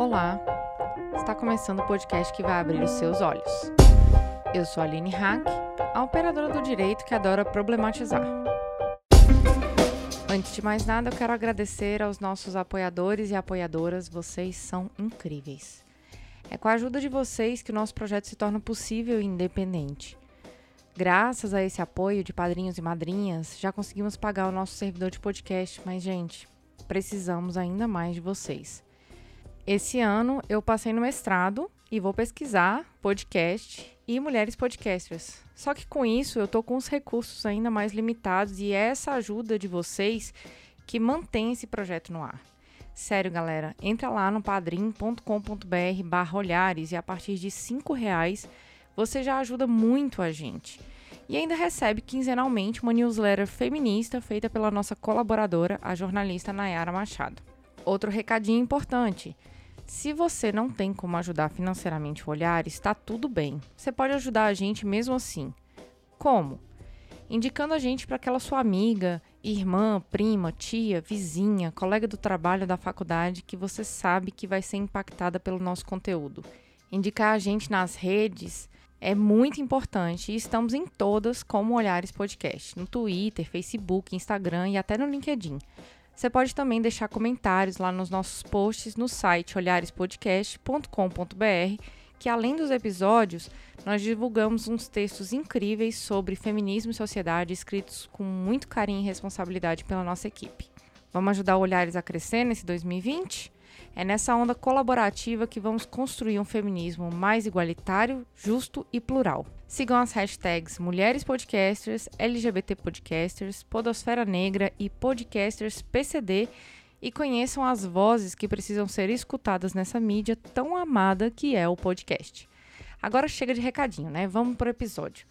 Olá, está começando o podcast que vai abrir os seus olhos. Eu sou a Aline Hack, a operadora do direito que adora problematizar. Antes de mais nada, eu quero agradecer aos nossos apoiadores e apoiadoras, vocês são incríveis. É com a ajuda de vocês que o nosso projeto se torna possível e independente. Graças a esse apoio de padrinhos e madrinhas, já conseguimos pagar o nosso servidor de podcast, mas, gente, precisamos ainda mais de vocês. Esse ano eu passei no mestrado e vou pesquisar podcast e mulheres podcasters. Só que com isso eu tô com os recursos ainda mais limitados e é essa ajuda de vocês que mantém esse projeto no ar. Sério, galera, entra lá no padrim.com.br barra olhares e a partir de cinco reais você já ajuda muito a gente. E ainda recebe quinzenalmente uma newsletter feminista feita pela nossa colaboradora, a jornalista Nayara Machado. Outro recadinho importante. Se você não tem como ajudar financeiramente o Olhar, está tudo bem. Você pode ajudar a gente mesmo assim. Como? Indicando a gente para aquela sua amiga, irmã, prima, tia, vizinha, colega do trabalho da faculdade que você sabe que vai ser impactada pelo nosso conteúdo. Indicar a gente nas redes é muito importante e estamos em todas como Olhares Podcast, no Twitter, Facebook, Instagram e até no LinkedIn. Você pode também deixar comentários lá nos nossos posts no site olharespodcast.com.br, que além dos episódios, nós divulgamos uns textos incríveis sobre feminismo e sociedade escritos com muito carinho e responsabilidade pela nossa equipe. Vamos ajudar o Olhares a crescer nesse 2020? É nessa onda colaborativa que vamos construir um feminismo mais igualitário, justo e plural. Sigam as hashtags Mulheres Podcasters, LGBT Podcasters, Podosfera Negra e Podcasters PCD e conheçam as vozes que precisam ser escutadas nessa mídia tão amada que é o podcast. Agora chega de recadinho, né? Vamos para o episódio.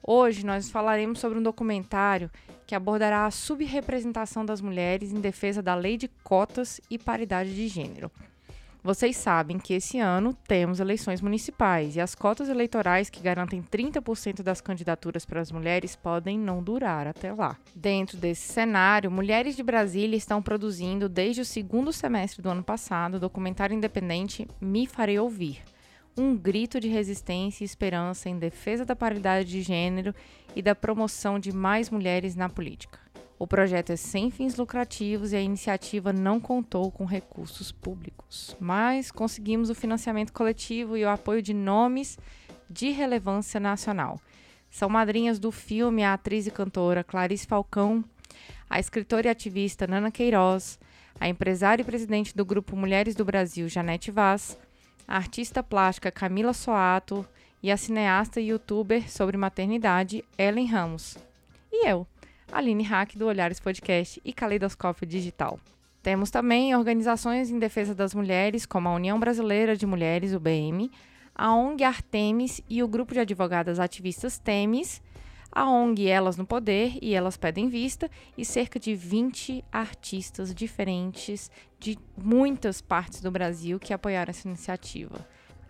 Hoje nós falaremos sobre um documentário que abordará a subrepresentação das mulheres em defesa da lei de cotas e paridade de gênero. Vocês sabem que esse ano temos eleições municipais e as cotas eleitorais que garantem 30% das candidaturas para as mulheres podem não durar até lá. Dentro desse cenário, Mulheres de Brasília estão produzindo desde o segundo semestre do ano passado o documentário independente Me Farei Ouvir um grito de resistência e esperança em defesa da paridade de gênero e da promoção de mais mulheres na política. O projeto é sem fins lucrativos e a iniciativa não contou com recursos públicos, mas conseguimos o financiamento coletivo e o apoio de nomes de relevância nacional. São madrinhas do filme a atriz e cantora Clarice Falcão, a escritora e ativista Nana Queiroz, a empresária e presidente do grupo Mulheres do Brasil, Janete Vaz, a artista plástica Camila Soato e a cineasta e youtuber sobre maternidade Ellen Ramos. E eu, Aline Hack do Olhares Podcast e Caleidoscópio Digital. Temos também organizações em defesa das mulheres, como a União Brasileira de Mulheres, UBM, a ONG Artemis e o grupo de advogadas ativistas Temis, a ONG Elas no Poder e Elas Pedem Vista, e cerca de 20 artistas diferentes de muitas partes do Brasil que apoiaram essa iniciativa.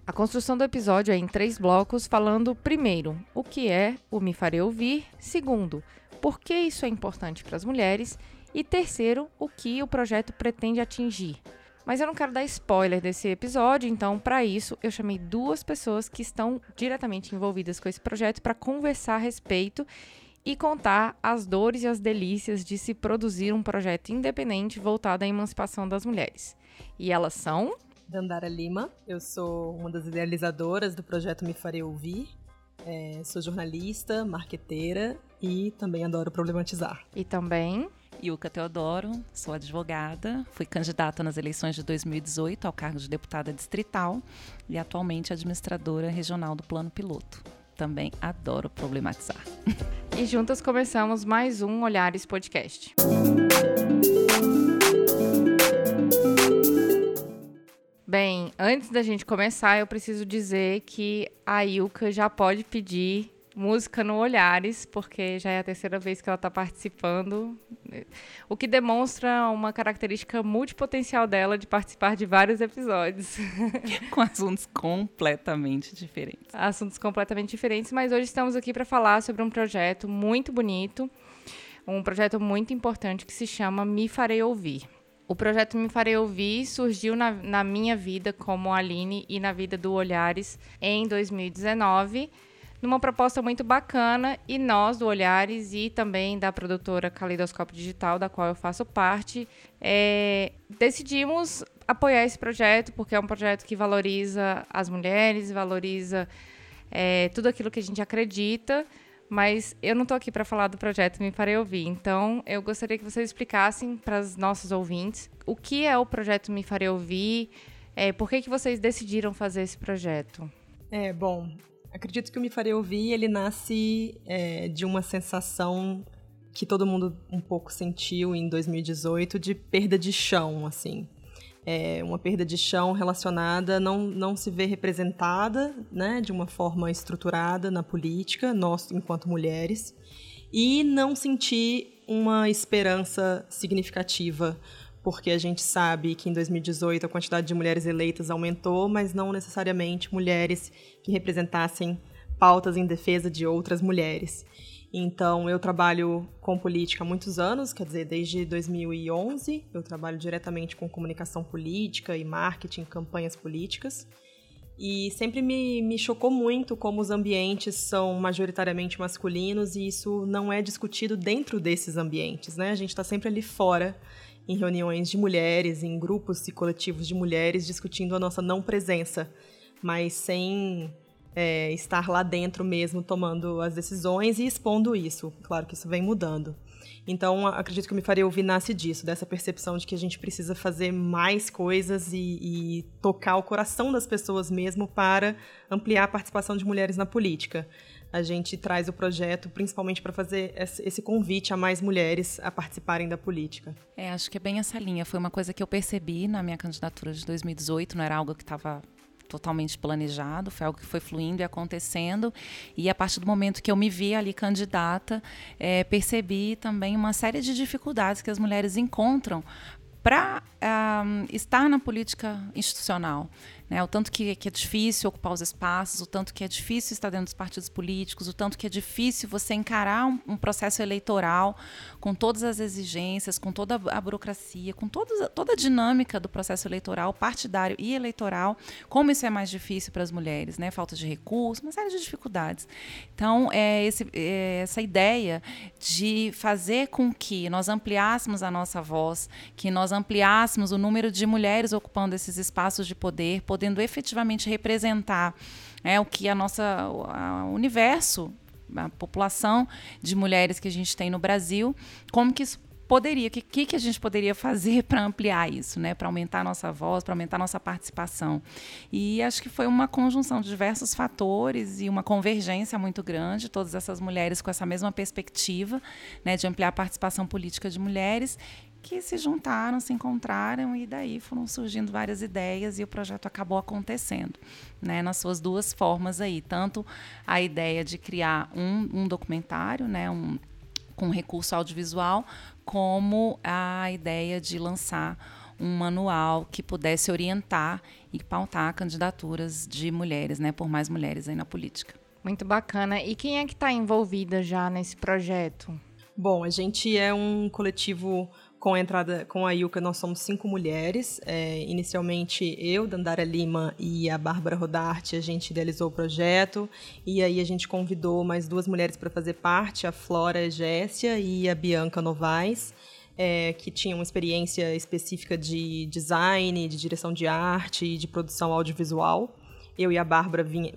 A construção do episódio é em três blocos, falando primeiro o que é o Me Farei Ouvir, segundo, por que isso é importante para as mulheres, e terceiro, o que o projeto pretende atingir. Mas eu não quero dar spoiler desse episódio, então, para isso, eu chamei duas pessoas que estão diretamente envolvidas com esse projeto para conversar a respeito e contar as dores e as delícias de se produzir um projeto independente voltado à emancipação das mulheres. E elas são. Dandara Lima, eu sou uma das idealizadoras do projeto Me Farei Ouvir. É, sou jornalista, marqueteira e também adoro problematizar. E também Ilka Teodoro, sou advogada, fui candidata nas eleições de 2018 ao cargo de deputada distrital e atualmente administradora regional do Plano Piloto. Também adoro problematizar. E juntas começamos mais um Olhares Podcast. Bem, antes da gente começar, eu preciso dizer que a Ilka já pode pedir música no Olhares, porque já é a terceira vez que ela está participando, o que demonstra uma característica multipotencial dela de participar de vários episódios. Com assuntos completamente diferentes. Assuntos completamente diferentes, mas hoje estamos aqui para falar sobre um projeto muito bonito, um projeto muito importante que se chama Me Farei Ouvir. O projeto Me Farei Ouvir surgiu na, na minha vida como Aline e na vida do Olhares em 2019 numa proposta muito bacana e nós do Olhares e também da produtora Caleidoscópio Digital, da qual eu faço parte, é, decidimos apoiar esse projeto porque é um projeto que valoriza as mulheres, valoriza é, tudo aquilo que a gente acredita. Mas eu não estou aqui para falar do projeto Me Farei Ouvir. Então, eu gostaria que vocês explicassem para os nossos ouvintes o que é o projeto Me Farei Ouvir, é, por que, que vocês decidiram fazer esse projeto. É, bom, Acredito que o Me Farei Ouvir, ele nasce é, de uma sensação que todo mundo um pouco sentiu em 2018 de perda de chão, assim. É uma perda de chão relacionada não não se vê representada, né, de uma forma estruturada na política, nós enquanto mulheres, e não sentir uma esperança significativa porque a gente sabe que em 2018 a quantidade de mulheres eleitas aumentou, mas não necessariamente mulheres que representassem pautas em defesa de outras mulheres. Então, eu trabalho com política há muitos anos, quer dizer, desde 2011. Eu trabalho diretamente com comunicação política e marketing, campanhas políticas. E sempre me, me chocou muito como os ambientes são majoritariamente masculinos e isso não é discutido dentro desses ambientes, né? A gente está sempre ali fora em reuniões de mulheres, em grupos e coletivos de mulheres, discutindo a nossa não presença, mas sem é, estar lá dentro mesmo tomando as decisões e expondo isso. Claro que isso vem mudando. Então, acredito que Me Faria Ouvir nasce disso, dessa percepção de que a gente precisa fazer mais coisas e, e tocar o coração das pessoas mesmo para ampliar a participação de mulheres na política a gente traz o projeto principalmente para fazer esse convite a mais mulheres a participarem da política. É, acho que é bem essa linha. Foi uma coisa que eu percebi na minha candidatura de 2018, não era algo que estava totalmente planejado, foi algo que foi fluindo e acontecendo. E a partir do momento que eu me vi ali candidata, é, percebi também uma série de dificuldades que as mulheres encontram para um, estar na política institucional. Né? O tanto que, que, é difícil ocupar os espaços, o tanto que é difícil estar dentro dos partidos políticos, o tanto que é difícil você encarar um, um processo eleitoral com todas as exigências, com toda a burocracia, com toda, toda a dinâmica do processo eleitoral, partidário e eleitoral, como isso é mais difícil para as mulheres, né? falta de recursos, uma série de dificuldades. Então, é, esse, é essa ideia de fazer com que nós ampliássemos a nossa voz, que nós ampliássemos o número de mulheres ocupando esses espaços de poder, podendo efetivamente representar é, o que a nossa universo, a população de mulheres que a gente tem no Brasil, como que isso poderia, o que, que, que a gente poderia fazer para ampliar isso, né? Para aumentar a nossa voz, para aumentar a nossa participação. E acho que foi uma conjunção de diversos fatores e uma convergência muito grande, todas essas mulheres com essa mesma perspectiva, né, de ampliar a participação política de mulheres que se juntaram, se encontraram e daí foram surgindo várias ideias e o projeto acabou acontecendo, né, nas suas duas formas aí, tanto a ideia de criar um, um documentário, né, um, com recurso audiovisual, como a ideia de lançar um manual que pudesse orientar e pautar candidaturas de mulheres, né, por mais mulheres aí na política. Muito bacana. E quem é que está envolvida já nesse projeto? Bom, a gente é um coletivo com a entrada com a Yuka, nós somos cinco mulheres. É, inicialmente, eu, Dandara Lima e a Bárbara Rodarte, a gente idealizou o projeto. E aí a gente convidou mais duas mulheres para fazer parte, a Flora Gessia e a Bianca Novaes. É, que tinham experiência específica de design, de direção de arte e de produção audiovisual. Eu e a Bárbara vinha,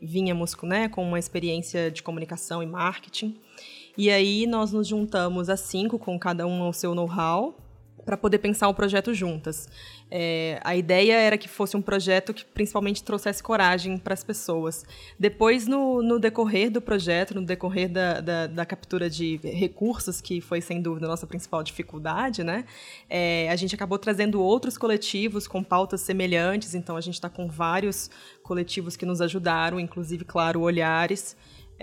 vinhamos né, com uma experiência de comunicação e marketing. E aí nós nos juntamos a cinco, com cada um o seu know-how, para poder pensar o projeto juntas. É, a ideia era que fosse um projeto que principalmente trouxesse coragem para as pessoas. Depois, no, no, decorrer do projeto, no decorrer da, da, da, captura de recursos, que foi sem dúvida a nossa principal dificuldade, né? É, a gente acabou trazendo outros coletivos com pautas semelhantes, então a gente está com vários coletivos que nos ajudaram, inclusive, claro, Olhares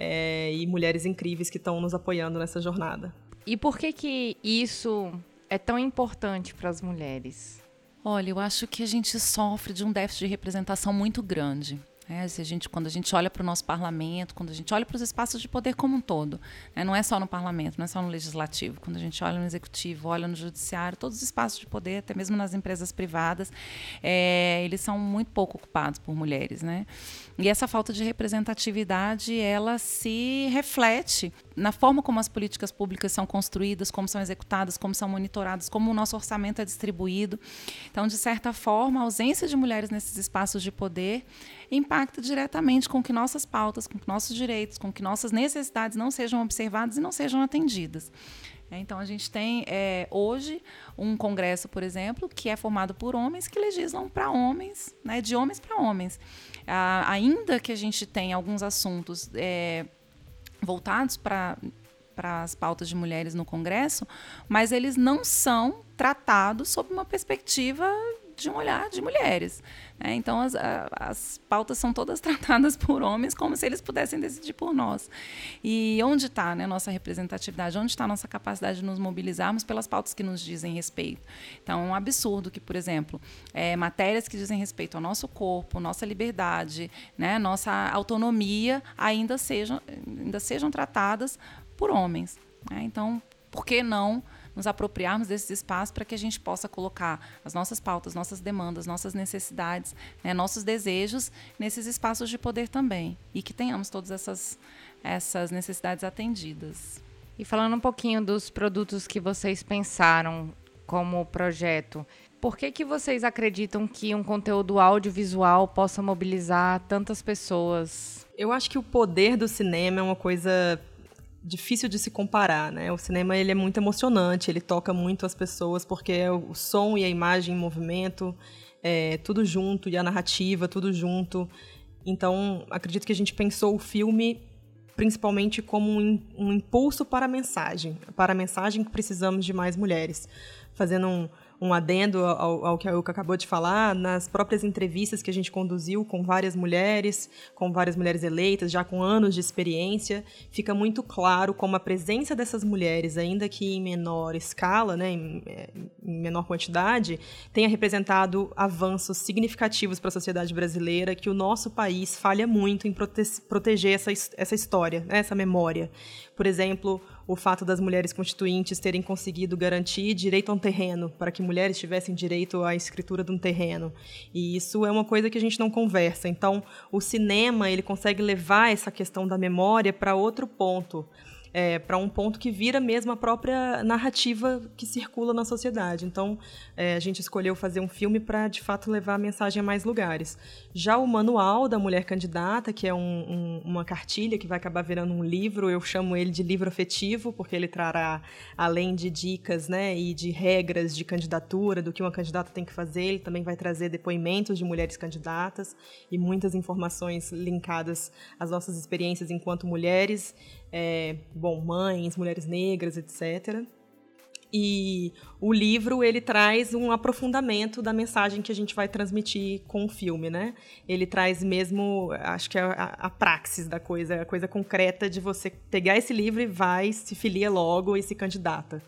é, e mulheres incríveis que estão nos apoiando nessa jornada. E por que que isso é tão importante para as mulheres? Olha, eu acho que a gente sofre de um déficit de representação muito grande. É, se a gente, quando a gente olha para o nosso parlamento, quando a gente olha para os espaços de poder como um todo, né? não é só no parlamento, não é só no legislativo, quando a gente olha no executivo, olha no judiciário, todos os espaços de poder, até mesmo nas empresas privadas, é, eles são muito pouco ocupados por mulheres, né? E essa falta de representatividade, ela se reflete na forma como as políticas públicas são construídas, como são executadas, como são monitoradas, como o nosso orçamento é distribuído. Então, de certa forma, a ausência de mulheres nesses espaços de poder impacta diretamente com que nossas pautas, com que nossos direitos, com que nossas necessidades não sejam observadas e não sejam atendidas. É, então, a gente tem é, hoje um congresso, por exemplo, que é formado por homens que legislam para homens, né, de homens para homens. Ah, ainda que a gente tenha alguns assuntos é, voltados para para as pautas de mulheres no Congresso, mas eles não são tratados sob uma perspectiva de um olhar de mulheres. Né? Então, as, as pautas são todas tratadas por homens como se eles pudessem decidir por nós. E onde está né, nossa representatividade? Onde está a nossa capacidade de nos mobilizarmos pelas pautas que nos dizem respeito? Então, é um absurdo que, por exemplo, é, matérias que dizem respeito ao nosso corpo, nossa liberdade, né, nossa autonomia, ainda sejam, ainda sejam tratadas por homens. Né? Então, por que não nos apropriarmos desses espaços para que a gente possa colocar as nossas pautas, nossas demandas, nossas necessidades, né, nossos desejos nesses espaços de poder também e que tenhamos todas essas, essas necessidades atendidas. E falando um pouquinho dos produtos que vocês pensaram como projeto, por que, que vocês acreditam que um conteúdo audiovisual possa mobilizar tantas pessoas? Eu acho que o poder do cinema é uma coisa difícil de se comparar, né? O cinema ele é muito emocionante, ele toca muito as pessoas porque é o som e a imagem em movimento, é, tudo junto e a narrativa tudo junto. Então acredito que a gente pensou o filme principalmente como um, um impulso para a mensagem, para a mensagem que precisamos de mais mulheres, fazendo um, um adendo ao, ao que a Ilka acabou de falar, nas próprias entrevistas que a gente conduziu com várias mulheres, com várias mulheres eleitas, já com anos de experiência, fica muito claro como a presença dessas mulheres, ainda que em menor escala, né, em, em menor quantidade, tenha representado avanços significativos para a sociedade brasileira, que o nosso país falha muito em prote proteger essa, essa história, né, essa memória. Por exemplo, o fato das mulheres constituintes terem conseguido garantir direito a um terreno, para que mulheres tivessem direito à escritura de um terreno. E isso é uma coisa que a gente não conversa. Então, o cinema ele consegue levar essa questão da memória para outro ponto é, para um ponto que vira mesmo a própria narrativa que circula na sociedade. Então, é, a gente escolheu fazer um filme para, de fato, levar a mensagem a mais lugares. Já o manual da mulher candidata, que é um, um, uma cartilha que vai acabar virando um livro, eu chamo ele de livro afetivo, porque ele trará, além de dicas né, e de regras de candidatura, do que uma candidata tem que fazer, ele também vai trazer depoimentos de mulheres candidatas e muitas informações linkadas às nossas experiências enquanto mulheres é, bom, mães, mulheres negras, etc. E o livro ele traz um aprofundamento da mensagem que a gente vai transmitir com o filme, né? Ele traz mesmo, acho que é a, a praxis da coisa, a coisa concreta de você pegar esse livro e vai, se filia logo e se candidata.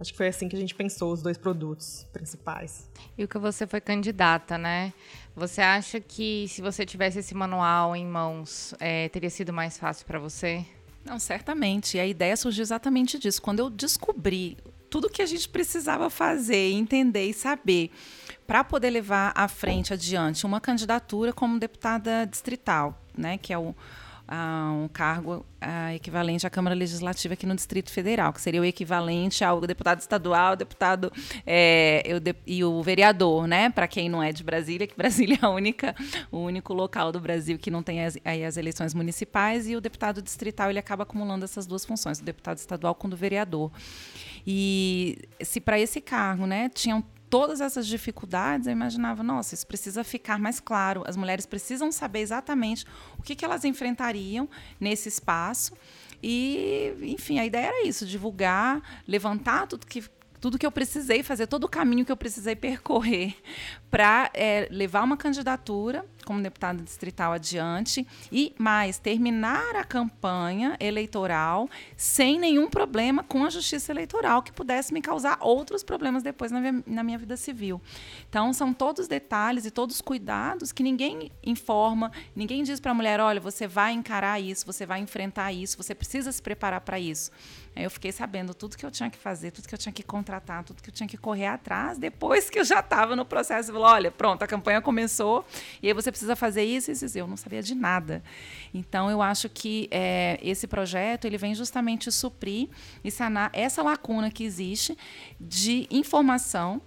Acho que foi assim que a gente pensou os dois produtos principais. E o que você foi candidata, né? Você acha que se você tivesse esse manual em mãos, é, teria sido mais fácil para você? Não, certamente. E a ideia surgiu exatamente disso. Quando eu descobri tudo que a gente precisava fazer, entender e saber para poder levar à frente, adiante, uma candidatura como deputada distrital, né, que é o, um cargo equivalente à Câmara Legislativa aqui no Distrito Federal, que seria o equivalente ao deputado estadual, deputado é, de, e o vereador, né? Para quem não é de Brasília, que Brasília é a única, o único local do Brasil que não tem as, aí as eleições municipais, e o deputado distrital ele acaba acumulando essas duas funções, o deputado estadual com o do vereador. E se para esse cargo, né, tinham todas essas dificuldades, eu imaginava, nossa, isso precisa ficar mais claro. As mulheres precisam saber exatamente o que, que elas enfrentariam nesse espaço. E, enfim, a ideia era isso: divulgar, levantar tudo que tudo que eu precisei fazer, todo o caminho que eu precisei percorrer para é, levar uma candidatura como deputada distrital adiante e mais terminar a campanha eleitoral sem nenhum problema com a justiça eleitoral que pudesse me causar outros problemas depois na minha, vida civil. Então são todos detalhes e todos cuidados que ninguém informa, ninguém diz para a mulher, olha, você vai encarar isso, você vai enfrentar isso, você precisa se preparar para isso. Eu fiquei sabendo tudo que eu tinha que fazer, tudo que eu tinha que contratar, tudo que eu tinha que correr atrás, depois que eu já estava no processo. Olha, pronto, a campanha começou, e aí você precisa fazer isso e isso. Eu não sabia de nada. Então, eu acho que é, esse projeto ele vem justamente suprir e sanar essa lacuna que existe de informação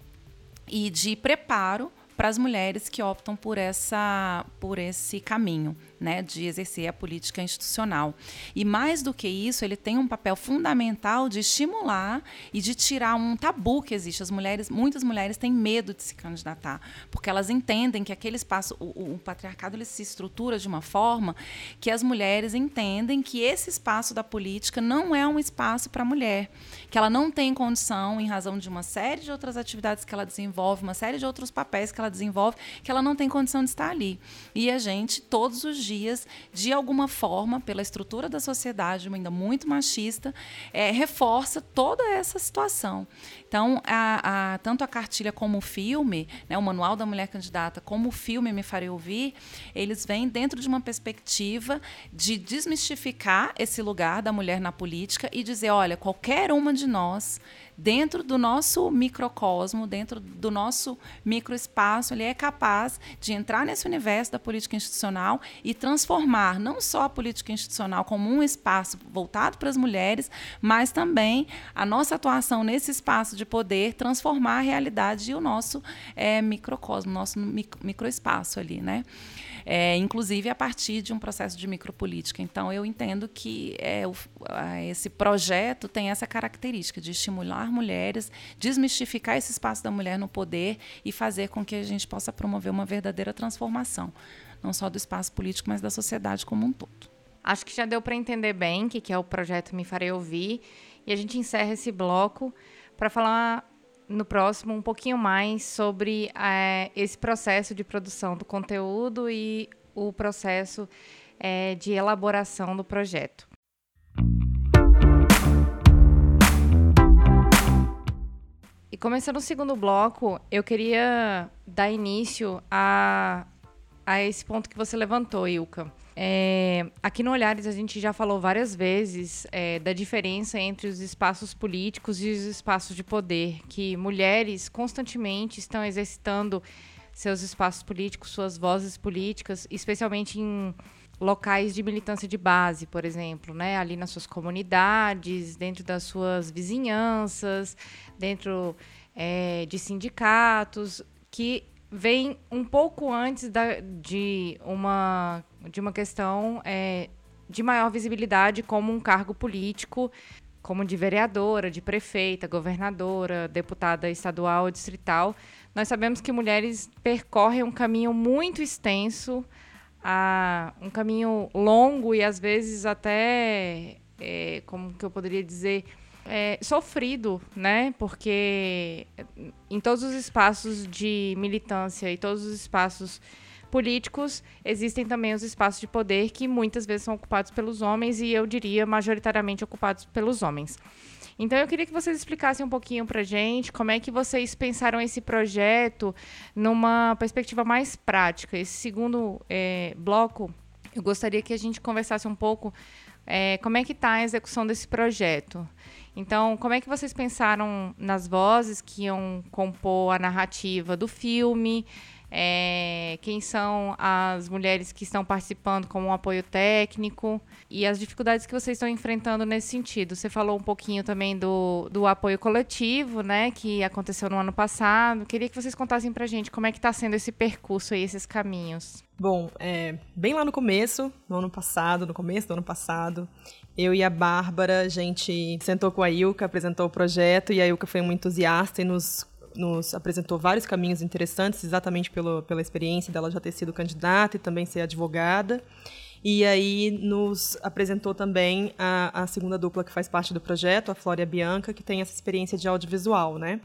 e de preparo para as mulheres que optam por, essa, por esse caminho né, de exercer a política institucional. E mais do que isso, ele tem um papel fundamental de estimular e de tirar um tabu que existe. As mulheres, muitas mulheres têm medo de se candidatar, porque elas entendem que aquele espaço, o, o patriarcado ele se estrutura de uma forma que as mulheres entendem que esse espaço da política não é um espaço para a mulher, que ela não tem condição, em razão de uma série de outras atividades que ela desenvolve, uma série de outros papéis que ela desenvolve, que ela não tem condição de estar ali. E a gente, todos os dias, de alguma forma, pela estrutura da sociedade, ainda muito machista, é, reforça toda essa situação. Então, a, a, tanto a cartilha como o filme, né, o Manual da Mulher Candidata, como o filme Me Farei Ouvir, eles vêm dentro de uma perspectiva de desmistificar esse lugar da mulher na política e dizer: olha, qualquer uma de nós dentro do nosso microcosmo, dentro do nosso microespaço, ele é capaz de entrar nesse universo da política institucional e transformar não só a política institucional como um espaço voltado para as mulheres, mas também a nossa atuação nesse espaço de poder transformar a realidade e o nosso é, microcosmo, nosso microespaço ali, né? É, inclusive a partir de um processo de micropolítica. Então, eu entendo que é, o, esse projeto tem essa característica de estimular mulheres, desmistificar esse espaço da mulher no poder e fazer com que a gente possa promover uma verdadeira transformação, não só do espaço político, mas da sociedade como um todo. Acho que já deu para entender bem o que, que é o projeto Me Farei Ouvir. E a gente encerra esse bloco para falar no próximo um pouquinho mais sobre é, esse processo de produção do conteúdo e o processo é, de elaboração do projeto. E começando o segundo bloco, eu queria dar início a, a esse ponto que você levantou, Ilka é, aqui no Olhares a gente já falou várias vezes é, da diferença entre os espaços políticos e os espaços de poder, que mulheres constantemente estão exercitando seus espaços políticos, suas vozes políticas, especialmente em locais de militância de base, por exemplo, né? ali nas suas comunidades, dentro das suas vizinhanças, dentro é, de sindicatos, que vem um pouco antes da, de uma de uma questão é, de maior visibilidade como um cargo político, como de vereadora, de prefeita, governadora, deputada estadual ou distrital. Nós sabemos que mulheres percorrem um caminho muito extenso, a, um caminho longo e às vezes até, é, como que eu poderia dizer, é, sofrido, né? Porque em todos os espaços de militância e todos os espaços políticos, existem também os espaços de poder que muitas vezes são ocupados pelos homens e eu diria majoritariamente ocupados pelos homens. Então eu queria que vocês explicassem um pouquinho para gente como é que vocês pensaram esse projeto numa perspectiva mais prática. Esse segundo é, bloco, eu gostaria que a gente conversasse um pouco é, como é que está a execução desse projeto. Então, como é que vocês pensaram nas vozes que iam compor a narrativa do filme? é, quem são as mulheres que estão participando como um apoio técnico e as dificuldades que vocês estão enfrentando nesse sentido. Você falou um pouquinho também do, do apoio coletivo, né, que aconteceu no ano passado. Queria que vocês contassem pra gente como é que está sendo esse percurso aí, esses caminhos. Bom, é, bem lá no começo, no ano passado, no começo do ano passado, eu e a Bárbara, a gente sentou com a Ilka, apresentou o projeto e a Ilka foi muito entusiasta e nos nos apresentou vários caminhos interessantes, exatamente pelo, pela experiência dela já ter sido candidata e também ser advogada. E aí nos apresentou também a, a segunda dupla que faz parte do projeto, a Flória Bianca, que tem essa experiência de audiovisual, né?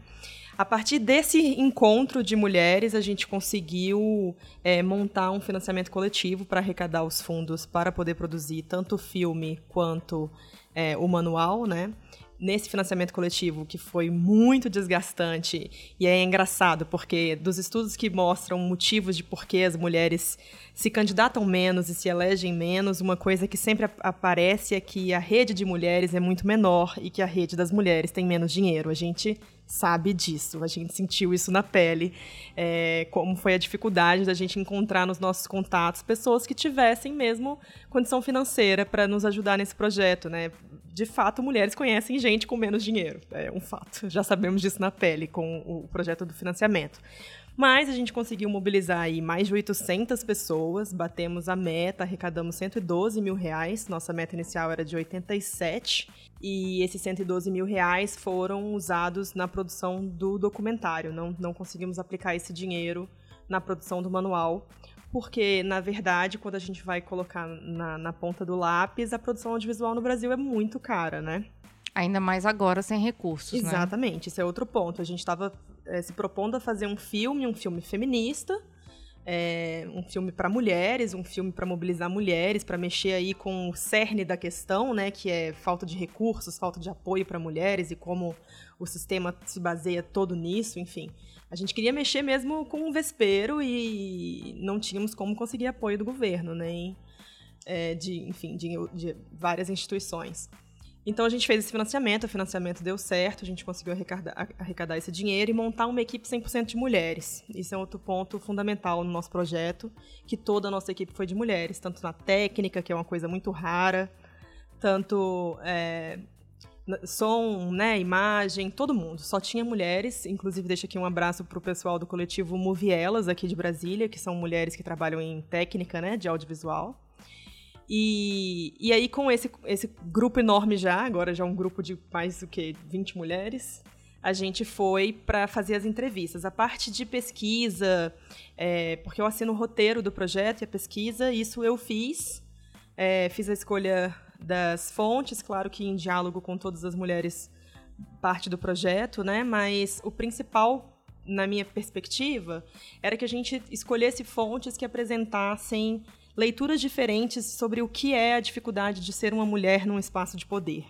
A partir desse encontro de mulheres, a gente conseguiu é, montar um financiamento coletivo para arrecadar os fundos para poder produzir tanto o filme quanto é, o manual, né? Nesse financiamento coletivo, que foi muito desgastante, e é engraçado, porque dos estudos que mostram motivos de por que as mulheres se candidatam menos e se elegem menos, uma coisa que sempre aparece é que a rede de mulheres é muito menor e que a rede das mulheres tem menos dinheiro. A gente sabe disso, a gente sentiu isso na pele, é, como foi a dificuldade da gente encontrar nos nossos contatos pessoas que tivessem mesmo condição financeira para nos ajudar nesse projeto, né? De fato, mulheres conhecem gente com menos dinheiro, é um fato. Já sabemos disso na pele com o projeto do financiamento. Mas a gente conseguiu mobilizar aí mais de 800 pessoas, batemos a meta, arrecadamos 112 mil reais. Nossa meta inicial era de 87 e esses 112 mil reais foram usados na produção do documentário. Não, não conseguimos aplicar esse dinheiro na produção do manual, porque, na verdade, quando a gente vai colocar na, na ponta do lápis, a produção audiovisual no Brasil é muito cara, né? Ainda mais agora sem recursos, né? Exatamente, né? esse é outro ponto. A gente estava é, se propondo a fazer um filme, um filme feminista, é, um filme para mulheres, um filme para mobilizar mulheres, para mexer aí com o cerne da questão, né, que é falta de recursos, falta de apoio para mulheres e como o sistema se baseia todo nisso, enfim. A gente queria mexer mesmo com o vespeiro e não tínhamos como conseguir apoio do governo, nem é, de, enfim, de, de várias instituições. Então a gente fez esse financiamento, o financiamento deu certo, a gente conseguiu arrecadar, arrecadar esse dinheiro e montar uma equipe 100% de mulheres. Isso é outro ponto fundamental no nosso projeto, que toda a nossa equipe foi de mulheres, tanto na técnica, que é uma coisa muito rara, tanto é, som, né, imagem, todo mundo. Só tinha mulheres, inclusive deixo aqui um abraço para o pessoal do coletivo Movielas aqui de Brasília, que são mulheres que trabalham em técnica, né, de audiovisual. E, e aí, com esse, esse grupo enorme já, agora já um grupo de mais do que 20 mulheres, a gente foi para fazer as entrevistas. A parte de pesquisa, é, porque eu assino o roteiro do projeto e a pesquisa, isso eu fiz. É, fiz a escolha das fontes, claro que em diálogo com todas as mulheres, parte do projeto, né? Mas o principal, na minha perspectiva, era que a gente escolhesse fontes que apresentassem leituras diferentes sobre o que é a dificuldade de ser uma mulher num espaço de poder.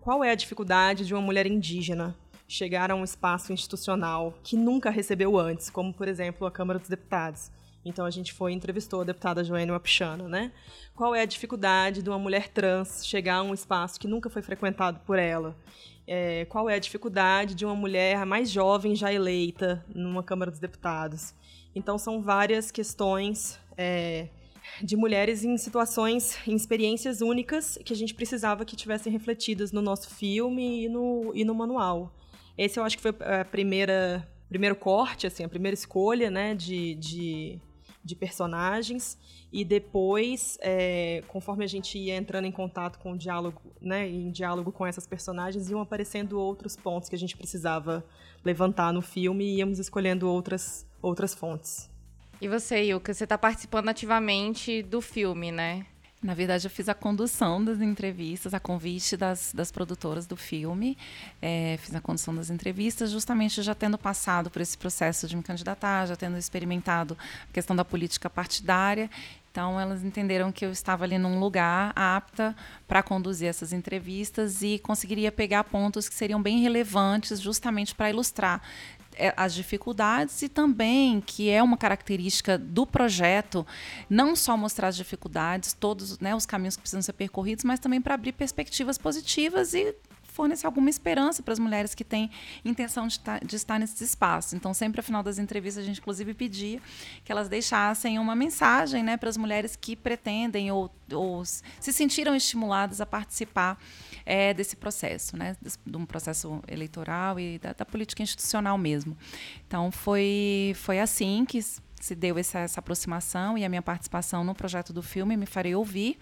Qual é a dificuldade de uma mulher indígena chegar a um espaço institucional que nunca recebeu antes, como, por exemplo, a Câmara dos Deputados? Então a gente foi e entrevistou a deputada Joênia Wapichana, né? Qual é a dificuldade de uma mulher trans chegar a um espaço que nunca foi frequentado por ela? É, qual é a dificuldade de uma mulher mais jovem já eleita numa Câmara dos Deputados? Então são várias questões é, de mulheres em situações, em experiências únicas que a gente precisava que tivessem refletidas no nosso filme e no, e no manual. Esse eu acho que foi a primeira primeiro corte, assim, a primeira escolha, né, de, de, de personagens e depois, é, conforme a gente ia entrando em contato com o diálogo, né, em diálogo com essas personagens, iam aparecendo outros pontos que a gente precisava levantar no filme e íamos escolhendo outras outras fontes. E você, Yuka, você está participando ativamente do filme, né? Na verdade, eu fiz a condução das entrevistas, a convite das, das produtoras do filme. É, fiz a condução das entrevistas, justamente já tendo passado por esse processo de me candidatar, já tendo experimentado a questão da política partidária. Então, elas entenderam que eu estava ali num lugar apta para conduzir essas entrevistas e conseguiria pegar pontos que seriam bem relevantes, justamente para ilustrar as dificuldades e também que é uma característica do projeto não só mostrar as dificuldades, todos né, os caminhos que precisam ser percorridos, mas também para abrir perspectivas positivas e fornecer alguma esperança para as mulheres que têm intenção de estar, de estar nesses espaços. Então, sempre ao final das entrevistas, a gente inclusive pedia que elas deixassem uma mensagem né, para as mulheres que pretendem ou, ou se sentiram estimuladas a participar é, desse processo, né, de um processo eleitoral e da, da política institucional mesmo. Então, foi, foi assim que se deu essa, essa, aproximação e a minha participação no projeto do filme Me Farei Ouvir.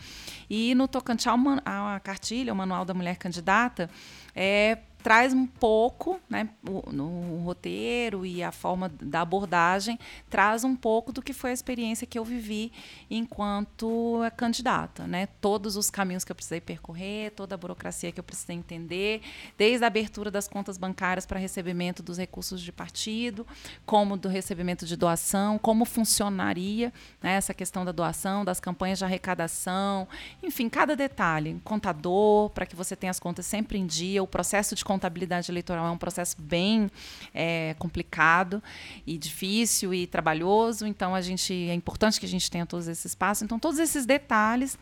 E no tocante à cartilha, o Manual da Mulher Candidata, é, traz um pouco, né, o, no roteiro e a forma da abordagem, traz um pouco do que foi a experiência que eu vivi enquanto candidata, né? Todos os caminhos que eu precisei percorrer, toda a burocracia que eu precisei entender, desde a abertura das contas bancárias para recebimento dos recursos de partido, como do recebimento de doação, como funcionaria né, essa questão da doação, das campanhas de arrecadação, enfim, cada detalhe, contador, para que você tenha as contas sempre em dia, o processo de contabilidade eleitoral é um processo bem é, complicado e difícil e trabalhoso, então a gente é importante que a gente tenha todos esses passos. Então, todos esses detalhes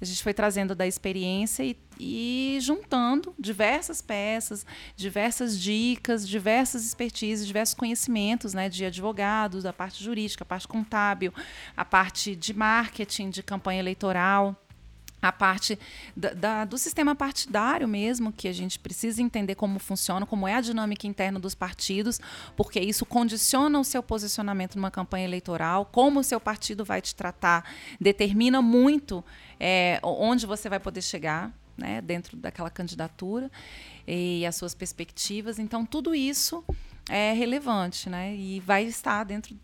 a gente foi trazendo da experiência e, e, juntando diversas peças, diversas dicas, diversas expertises, diversos conhecimentos né, de advogados, a parte jurídica, a parte contábil, a parte de marketing, de campanha eleitoral a parte da, da, do sistema partidário mesmo, que a gente precisa entender como funciona, como é a dinâmica interna dos partidos, porque isso condiciona o seu posicionamento numa campanha eleitoral, como o seu partido vai te tratar, determina muito é, onde você vai poder chegar. Né, dentro daquela candidatura e as suas perspectivas. Então, tudo isso é relevante né, e vai estar dentro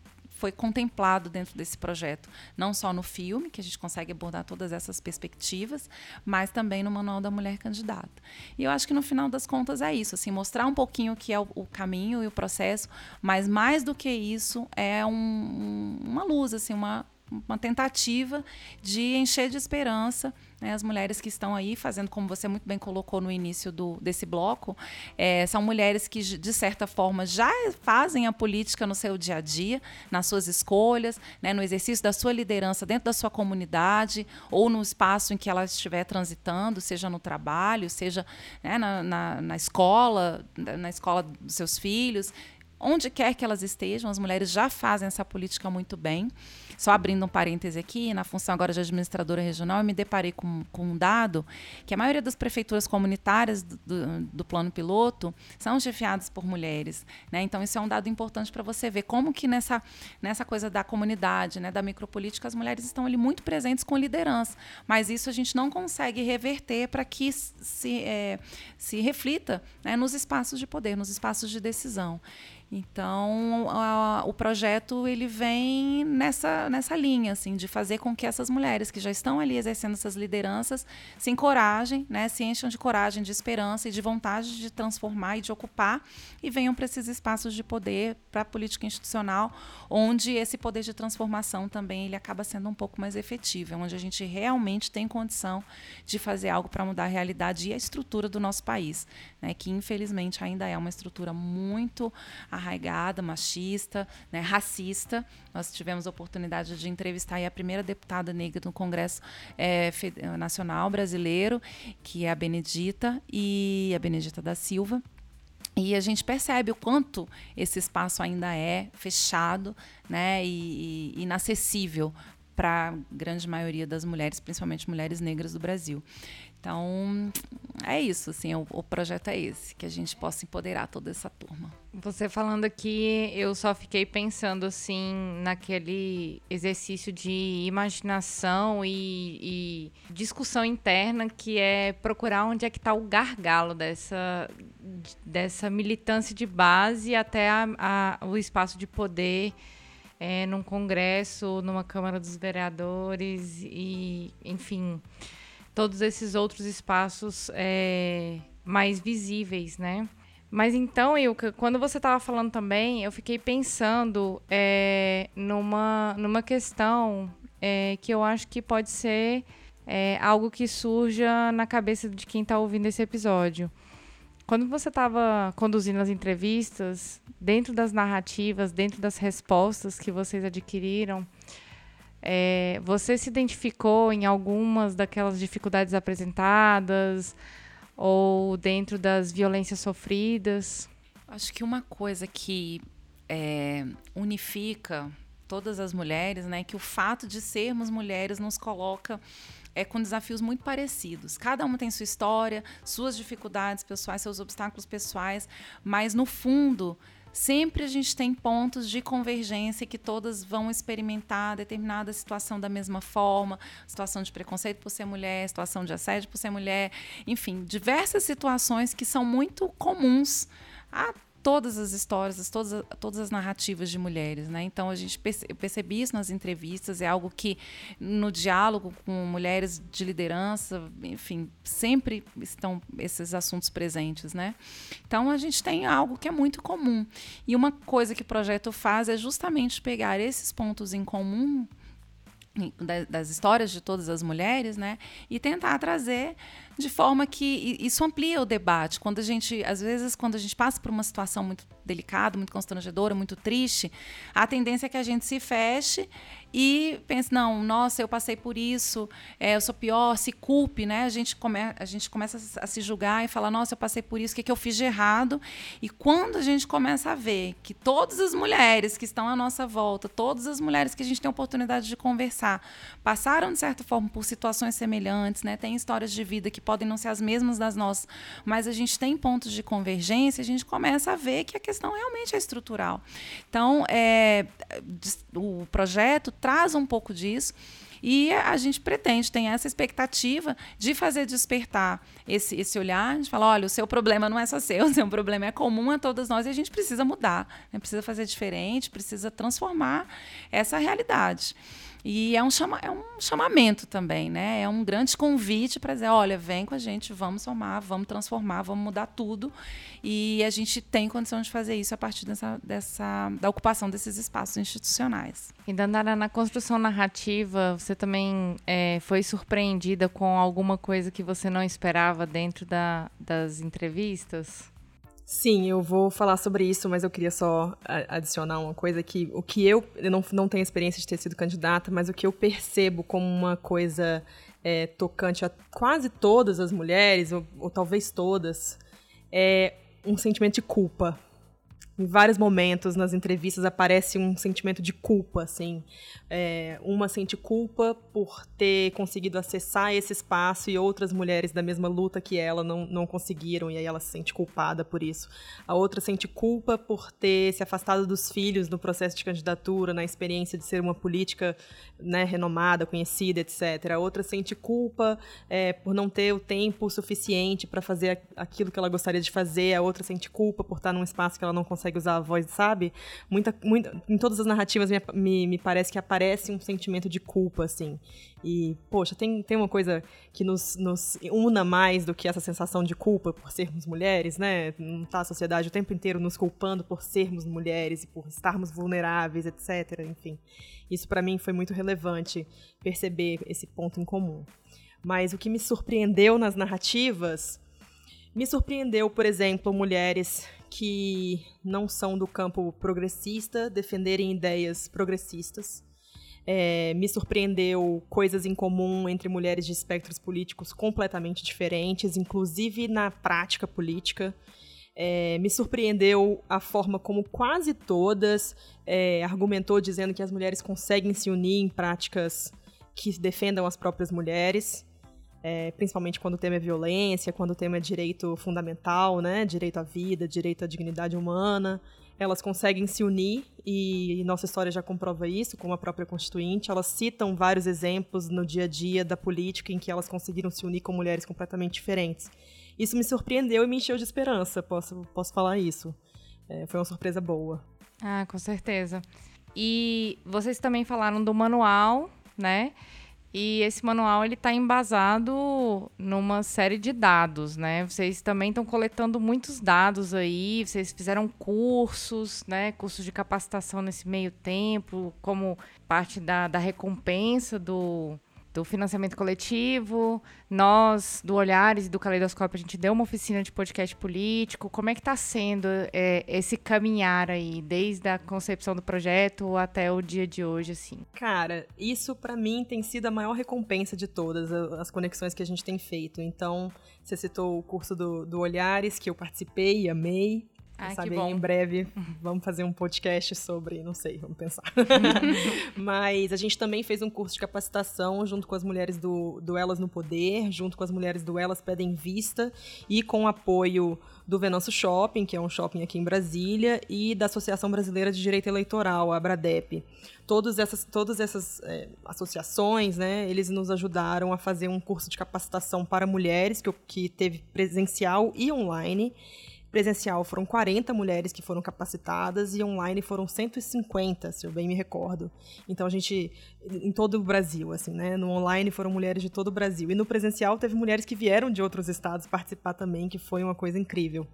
foi contemplado dentro desse projeto, não só no filme, que a gente consegue abordar todas essas perspectivas, mas também no Manual da Mulher Candidata. E eu acho que no final das contas é isso, assim, mostrar um pouquinho o que é o, o caminho e o processo, mas mais do que isso é um, uma luz, assim, uma, uma tentativa de encher de esperança né, as mulheres que estão aí fazendo, como você muito bem colocou no início do, desse bloco, é, são mulheres que, de certa forma, já fazem a política no seu dia a dia, nas suas escolhas, né, no exercício da sua liderança dentro da sua comunidade ou no espaço em que ela estiver transitando, seja no trabalho, seja né, na, na, na escola, na escola dos seus filhos, onde quer que elas estejam, as mulheres já fazem essa política muito bem. Só abrindo um parêntese aqui, na função agora de administradora regional, eu me deparei com, com um dado que a maioria das prefeituras comunitárias do, do, do plano piloto são chefiadas por mulheres. Né? Então, isso é um dado importante para você ver como que nessa, nessa coisa da comunidade, né, da micropolítica, as mulheres estão ali muito presentes com liderança. Mas isso a gente não consegue reverter para que se, é, se reflita né, nos espaços de poder, nos espaços de decisão. Então, a, o projeto ele vem nessa, nessa linha, assim, de fazer com que essas mulheres que já estão ali exercendo essas lideranças se encorajem, né, se encham de coragem, de esperança e de vontade de transformar e de ocupar e venham para esses espaços de poder, para a política institucional, onde esse poder de transformação também ele acaba sendo um pouco mais efetivo, onde a gente realmente tem condição de fazer algo para mudar a realidade e a estrutura do nosso país, né, que infelizmente ainda é uma estrutura muito arraigada, machista, né, racista. Nós tivemos a oportunidade de entrevistar a primeira deputada negra no Congresso é, Nacional Brasileiro, que é a Benedita, e a Benedita da Silva. E a gente percebe o quanto esse espaço ainda é fechado né, e, e inacessível para a grande maioria das mulheres, principalmente mulheres negras do Brasil. Então, é isso, assim, o, o, projeto é esse, que a gente possa empoderar toda essa turma. Você falando aqui, eu só fiquei pensando, assim, naquele exercício de imaginação e, e discussão interna, que é procurar onde é que está o gargalo dessa, dessa militância de base até a, a, o espaço de poder é, num congresso, numa Câmara dos Vereadores e, enfim todos esses outros espaços é, mais visíveis, né? Mas então, Ilka, quando você estava falando também, eu fiquei pensando é, numa, numa questão é, que eu acho que pode ser é, algo que surja na cabeça de quem está ouvindo esse episódio. Quando você estava conduzindo as entrevistas, dentro das narrativas, dentro das respostas que vocês adquiriram, é, você se identificou em algumas daquelas dificuldades apresentadas ou dentro das violências sofridas? Acho que uma coisa que é, unifica todas as mulheres, né, que o fato de sermos mulheres nos coloca é, com desafios muito parecidos. Cada uma tem sua história, suas dificuldades pessoais, seus obstáculos pessoais, mas no fundo sempre a gente tem pontos de convergência que todas vão experimentar determinada situação da mesma forma, situação de preconceito por ser mulher, situação de assédio por ser mulher, enfim, diversas situações que são muito comuns a todas as histórias, todas, todas as narrativas de mulheres, né? Então a gente perce, isso nas entrevistas, é algo que no diálogo com mulheres de liderança, enfim, sempre estão esses assuntos presentes, né? Então a gente tem algo que é muito comum. E uma coisa que o projeto faz é justamente pegar esses pontos em comum das histórias de todas as mulheres, né? E tentar trazer de forma que isso amplia o debate. Quando a gente, às vezes, quando a gente passa por uma situação muito delicada, muito constrangedora, muito triste, a tendência é que a gente se feche e pense, não, nossa, eu passei por isso, é, eu sou pior, se culpe, né? A gente, come, a gente começa a se julgar e falar, nossa, eu passei por isso, o que, é que eu fiz de errado? E quando a gente começa a ver que todas as mulheres que estão à nossa volta, todas as mulheres que a gente tem oportunidade de conversar, passaram, de certa forma, por situações semelhantes, né? Tem histórias de vida que podem não ser as mesmas das nossas, mas a gente tem pontos de convergência, a gente começa a ver que a questão realmente é estrutural. Então, é, o projeto traz um pouco disso. E a gente pretende, tem essa expectativa de fazer despertar esse, esse olhar, de falar, olha, o seu problema não é só seu, o seu problema é comum a todas nós e a gente precisa mudar, né? precisa fazer diferente, precisa transformar essa realidade. E é um, chama, é um chamamento também, né? É um grande convite para dizer, olha, vem com a gente, vamos somar, vamos transformar, vamos mudar tudo. E a gente tem condição de fazer isso a partir dessa, dessa da ocupação desses espaços institucionais. E Dandara, na construção narrativa, você também é, foi surpreendida com alguma coisa que você não esperava dentro da, das entrevistas? Sim, eu vou falar sobre isso, mas eu queria só adicionar uma coisa que o que eu, eu não, não tenho experiência de ter sido candidata, mas o que eu percebo como uma coisa é, tocante a quase todas as mulheres, ou, ou talvez todas, é um sentimento de culpa em vários momentos nas entrevistas aparece um sentimento de culpa, assim. É, uma sente culpa por ter conseguido acessar esse espaço e outras mulheres da mesma luta que ela não, não conseguiram, e aí ela se sente culpada por isso. A outra sente culpa por ter se afastado dos filhos no processo de candidatura, na experiência de ser uma política né, renomada, conhecida, etc. A outra sente culpa é, por não ter o tempo suficiente para fazer aquilo que ela gostaria de fazer. A outra sente culpa por estar num espaço que ela não consegue usar a voz, sabe? Muita, muita, em todas as narrativas me, me, me parece que aparece um sentimento de culpa, assim. E, poxa, tem, tem uma coisa que nos, nos una mais do que essa sensação de culpa por sermos mulheres, né? Não tá a sociedade o tempo inteiro nos culpando por sermos mulheres e por estarmos vulneráveis, etc. Enfim. Isso para mim foi muito relevante perceber esse ponto em comum. Mas o que me surpreendeu nas narrativas, me surpreendeu, por exemplo, mulheres que não são do campo progressista defenderem ideias progressistas. É, me surpreendeu coisas em comum entre mulheres de espectros políticos completamente diferentes, inclusive na prática política. É, me surpreendeu a forma como quase todas é, argumentou dizendo que as mulheres conseguem se unir em práticas que defendam as próprias mulheres, é, principalmente quando o tema é violência, quando o tema é direito fundamental, né, direito à vida, direito à dignidade humana. Elas conseguem se unir e nossa história já comprova isso, com a própria Constituinte. Elas citam vários exemplos no dia a dia da política em que elas conseguiram se unir com mulheres completamente diferentes. Isso me surpreendeu e me encheu de esperança, posso, posso falar isso. É, foi uma surpresa boa. Ah, com certeza. E vocês também falaram do manual, né? E esse manual ele está embasado numa série de dados, né? Vocês também estão coletando muitos dados aí. Vocês fizeram cursos, né? Cursos de capacitação nesse meio tempo, como parte da, da recompensa do, do financiamento coletivo. Nós, do Olhares e do Caleidoscópio, a gente deu uma oficina de podcast político. Como é que está sendo é, esse caminhar aí, desde a concepção do projeto até o dia de hoje, assim? Cara, isso para mim tem sido a maior recompensa de todas as conexões que a gente tem feito. Então, você citou o curso do, do Olhares, que eu participei e amei. Ai, sabe, em breve vamos fazer um podcast sobre, não sei, vamos pensar. Mas a gente também fez um curso de capacitação junto com as mulheres do, do Elas no Poder, junto com as mulheres do Elas Pedem Vista e com o apoio do Venâncio Shopping, que é um shopping aqui em Brasília, e da Associação Brasileira de Direito Eleitoral, a Abradep. Todas essas, todas essas é, associações, né, eles nos ajudaram a fazer um curso de capacitação para mulheres, que, que teve presencial e online. Presencial foram 40 mulheres que foram capacitadas e online foram 150, se eu bem me recordo. Então a gente em todo o Brasil, assim, né? No online foram mulheres de todo o Brasil e no presencial teve mulheres que vieram de outros estados participar também, que foi uma coisa incrível.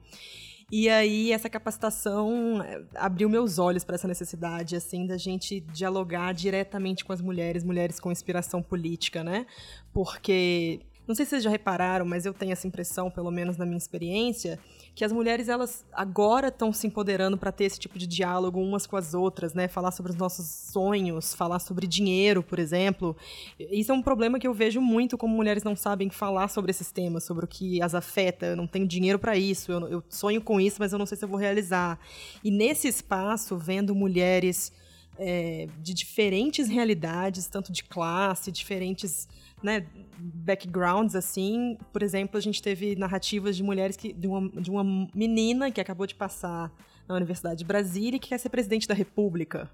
E aí essa capacitação eh, abriu meus olhos para essa necessidade assim da gente dialogar diretamente com as mulheres, mulheres com inspiração política, né? Porque não sei se vocês já repararam, mas eu tenho essa impressão, pelo menos na minha experiência, que as mulheres elas agora estão se empoderando para ter esse tipo de diálogo umas com as outras, né? Falar sobre os nossos sonhos, falar sobre dinheiro, por exemplo. Isso é um problema que eu vejo muito como mulheres não sabem falar sobre esses temas, sobre o que as afeta. Eu não tenho dinheiro para isso, eu, eu sonho com isso, mas eu não sei se eu vou realizar. E nesse espaço, vendo mulheres é, de diferentes realidades, tanto de classe, diferentes né, backgrounds assim. Por exemplo, a gente teve narrativas de mulheres que de uma, de uma menina que acabou de passar na Universidade de Brasília e que quer ser presidente da República.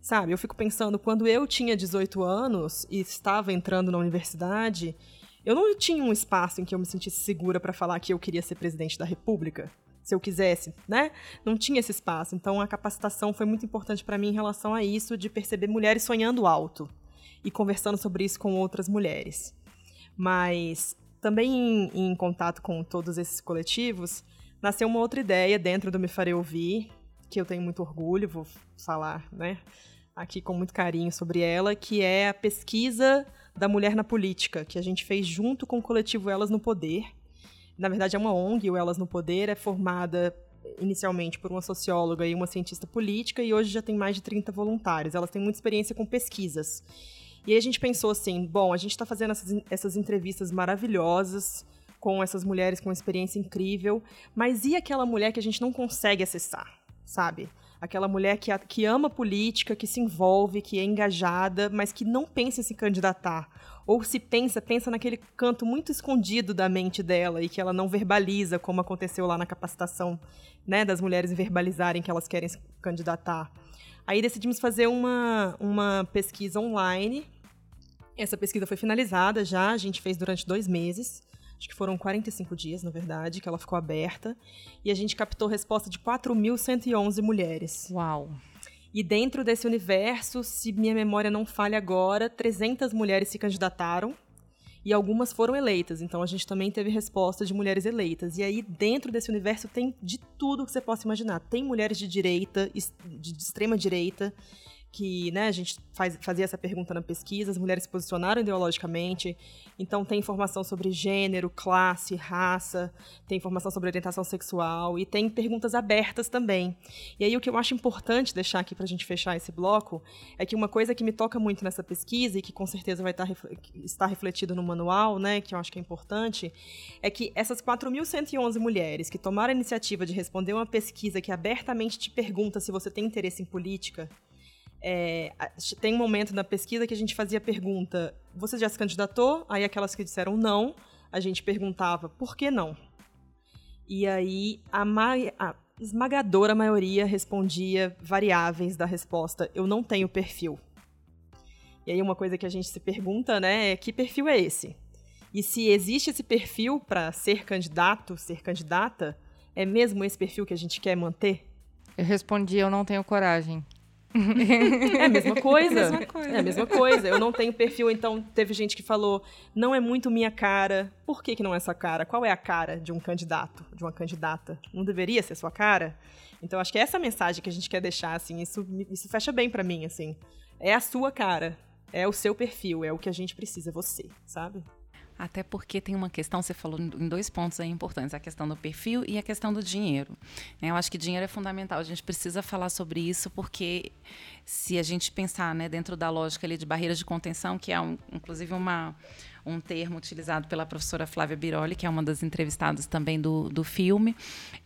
Sabe, eu fico pensando, quando eu tinha 18 anos e estava entrando na universidade, eu não tinha um espaço em que eu me sentisse segura para falar que eu queria ser presidente da República, se eu quisesse, né? Não tinha esse espaço. Então a capacitação foi muito importante para mim em relação a isso de perceber mulheres sonhando alto e conversando sobre isso com outras mulheres. Mas também em, em contato com todos esses coletivos, nasceu uma outra ideia dentro do Me Farei Ouvir, que eu tenho muito orgulho, vou falar, né, aqui com muito carinho sobre ela, que é a pesquisa da mulher na política, que a gente fez junto com o coletivo Elas no Poder. Na verdade, é uma ONG, o Elas no Poder, é formada inicialmente por uma socióloga e uma cientista política, e hoje já tem mais de 30 voluntários. Elas têm muita experiência com pesquisas. E aí a gente pensou assim: bom, a gente está fazendo essas, essas entrevistas maravilhosas com essas mulheres com experiência incrível, mas e aquela mulher que a gente não consegue acessar, sabe? Aquela mulher que, que ama política, que se envolve, que é engajada, mas que não pensa em se candidatar. Ou se pensa, pensa naquele canto muito escondido da mente dela e que ela não verbaliza, como aconteceu lá na capacitação né, das mulheres verbalizarem que elas querem se candidatar. Aí decidimos fazer uma, uma pesquisa online. Essa pesquisa foi finalizada já, a gente fez durante dois meses. Acho que foram 45 dias, na verdade, que ela ficou aberta. E a gente captou resposta de 4.111 mulheres. Uau! E dentro desse universo, se minha memória não falha agora, 300 mulheres se candidataram e algumas foram eleitas. Então a gente também teve resposta de mulheres eleitas. E aí dentro desse universo tem de tudo que você possa imaginar. Tem mulheres de direita, de extrema direita, que né, a gente faz, fazia essa pergunta na pesquisa, as mulheres se posicionaram ideologicamente, então tem informação sobre gênero, classe, raça, tem informação sobre orientação sexual e tem perguntas abertas também. E aí o que eu acho importante deixar aqui para a gente fechar esse bloco é que uma coisa que me toca muito nessa pesquisa e que com certeza vai tá estar refletido no manual, né, que eu acho que é importante, é que essas 4.111 mulheres que tomaram a iniciativa de responder uma pesquisa que abertamente te pergunta se você tem interesse em política, é, tem um momento na pesquisa que a gente fazia a pergunta: você já se candidatou? Aí aquelas que disseram não, a gente perguntava por que não? E aí a, ma a esmagadora maioria respondia variáveis da resposta: eu não tenho perfil. E aí uma coisa que a gente se pergunta, né, é que perfil é esse? E se existe esse perfil para ser candidato, ser candidata, é mesmo esse perfil que a gente quer manter? Eu respondi: eu não tenho coragem. É a mesma coisa. É a mesma coisa. É a mesma coisa. Eu não tenho perfil, então teve gente que falou, não é muito minha cara. Por que, que não é sua cara? Qual é a cara de um candidato, de uma candidata? Não deveria ser sua cara? Então acho que é essa mensagem que a gente quer deixar, assim, isso, isso fecha bem para mim, assim. É a sua cara, é o seu perfil, é o que a gente precisa, você, sabe? Até porque tem uma questão, você falou em dois pontos aí importantes, a questão do perfil e a questão do dinheiro. Né? Eu acho que dinheiro é fundamental, a gente precisa falar sobre isso, porque se a gente pensar né, dentro da lógica ali de barreiras de contenção, que é um, inclusive uma, um termo utilizado pela professora Flávia Biroli, que é uma das entrevistadas também do, do filme,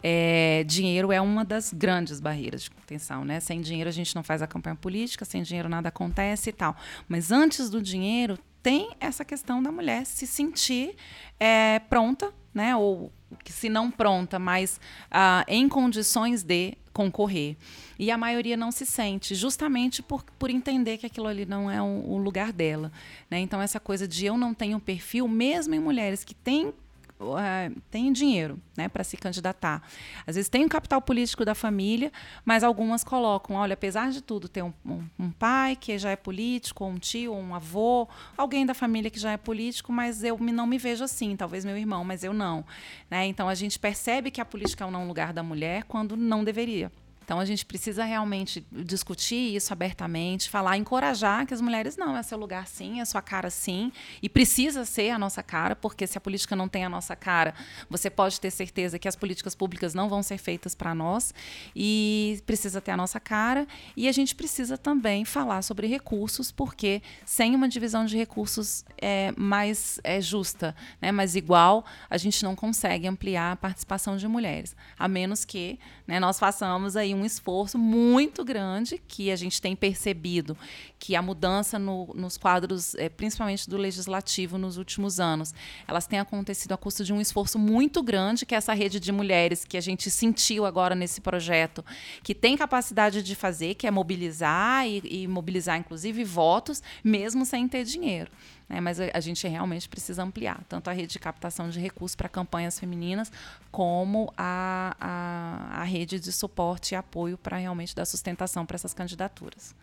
é, dinheiro é uma das grandes barreiras de contenção. Né? Sem dinheiro a gente não faz a campanha política, sem dinheiro nada acontece e tal. Mas antes do dinheiro tem essa questão da mulher se sentir é, pronta, né? Ou se não pronta, mas ah, em condições de concorrer. E a maioria não se sente, justamente por, por entender que aquilo ali não é o, o lugar dela. Né? Então, essa coisa de eu não tenho perfil, mesmo em mulheres que têm uh, tem dinheiro né, para se candidatar. Às vezes tem o capital político da família, mas algumas colocam, olha, apesar de tudo, ter um, um, um pai que já é político, ou um tio, ou um avô, alguém da família que já é político, mas eu não me vejo assim, talvez meu irmão, mas eu não. Né? Então a gente percebe que a política é um lugar da mulher quando não deveria. Então a gente precisa realmente discutir isso abertamente, falar, encorajar que as mulheres não, é seu lugar sim, é sua cara sim, e precisa ser a nossa cara, porque se a política não tem a nossa cara, você pode ter certeza que as políticas públicas não vão ser feitas para nós e precisa ter a nossa cara, e a gente precisa também falar sobre recursos, porque sem uma divisão de recursos é, mais é, justa, né, mais igual, a gente não consegue ampliar a participação de mulheres, a menos que né, nós façamos aí um esforço muito grande que a gente tem percebido que a mudança no, nos quadros, é, principalmente do legislativo, nos últimos anos, elas têm acontecido a custo de um esforço muito grande que essa rede de mulheres que a gente sentiu agora nesse projeto, que tem capacidade de fazer, que é mobilizar e, e mobilizar, inclusive, votos, mesmo sem ter dinheiro. Né? Mas a, gente realmente precisa ampliar tanto a rede de captação de recursos para campanhas femininas, como a, a, a rede de suporte e apoio para realmente dar sustentação para essas candidaturas.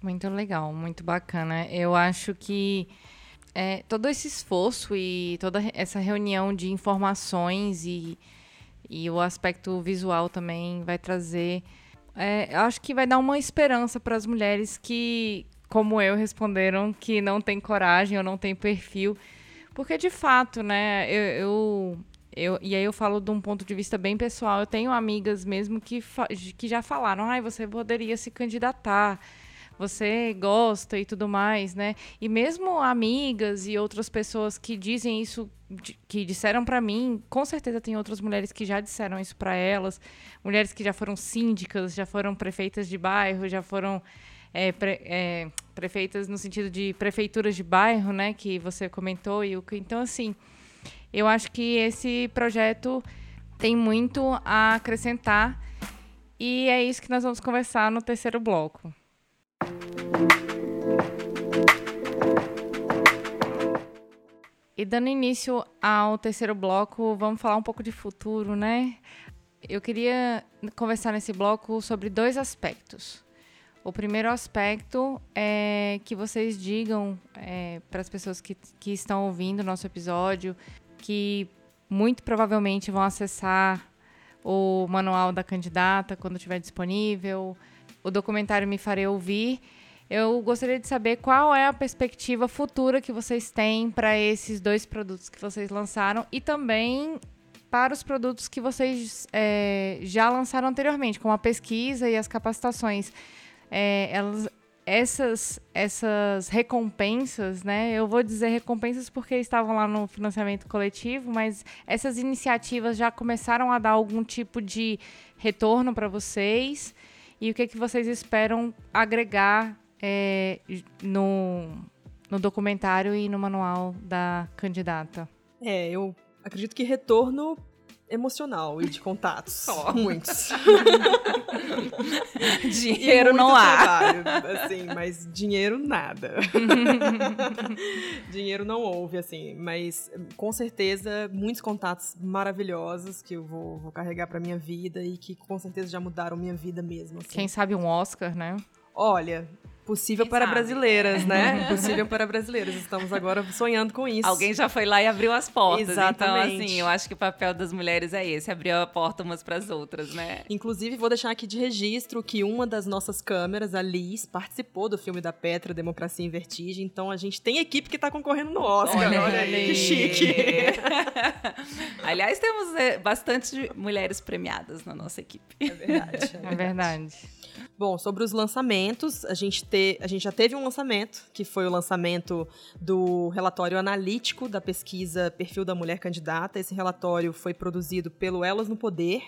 Muito legal, muito bacana. Eu acho que é, todo esse esforço e toda essa reunião de informações e, e o aspecto visual também vai trazer. É, eu acho que vai dar uma esperança para as mulheres que como eu, responderam que não tem coragem ou não tem perfil. Porque, de fato, né, eu, eu, eu, E aí eu falo de um ponto de vista bem pessoal. Eu tenho amigas mesmo que, que já falaram: ai, você poderia se candidatar. Você gosta e tudo mais, né? E mesmo amigas e outras pessoas que dizem isso, que disseram para mim, com certeza tem outras mulheres que já disseram isso para elas, mulheres que já foram síndicas, já foram prefeitas de bairro, já foram é, pre, é, prefeitas no sentido de prefeituras de bairro, né, que você comentou, e então assim, eu acho que esse projeto tem muito a acrescentar e é isso que nós vamos conversar no terceiro bloco. E dando início ao terceiro bloco, vamos falar um pouco de futuro, né? Eu queria conversar nesse bloco sobre dois aspectos. O primeiro aspecto é que vocês digam é, para as pessoas que, que estão ouvindo o nosso episódio que muito provavelmente vão acessar o manual da candidata quando estiver disponível, o documentário Me Farei Ouvir. Eu gostaria de saber qual é a perspectiva futura que vocês têm para esses dois produtos que vocês lançaram e também para os produtos que vocês é, já lançaram anteriormente, como a pesquisa e as capacitações é, elas, essas, essas recompensas, né? Eu vou dizer recompensas porque estavam lá no financiamento coletivo, mas essas iniciativas já começaram a dar algum tipo de retorno para vocês? E o que, que vocês esperam agregar é, no, no documentário e no manual da candidata? É, eu acredito que retorno emocional e de contatos. Oh. Muitos. dinheiro não há. Trabalho, assim, mas dinheiro nada. dinheiro não houve, assim, mas com certeza muitos contatos maravilhosos que eu vou, vou carregar para minha vida e que com certeza já mudaram minha vida mesmo. Assim. Quem sabe um Oscar, né? Olha, Possível Quem para sabe? brasileiras, né? Possível para brasileiras. Estamos agora sonhando com isso. Alguém já foi lá e abriu as portas. Exatamente. Então, assim, eu acho que o papel das mulheres é esse, abrir a porta umas para as outras, né? Inclusive, vou deixar aqui de registro que uma das nossas câmeras, a Liz, participou do filme da Petra, Democracia em Vertigem. Então, a gente tem equipe que está concorrendo no Oscar. Olha, aí, que chique. Aliás, temos é, bastante mulheres premiadas na nossa equipe. É verdade. É verdade. Bom, sobre os lançamentos, a gente, te, a gente já teve um lançamento, que foi o lançamento do relatório analítico da pesquisa Perfil da Mulher Candidata. Esse relatório foi produzido pelo Elas no Poder,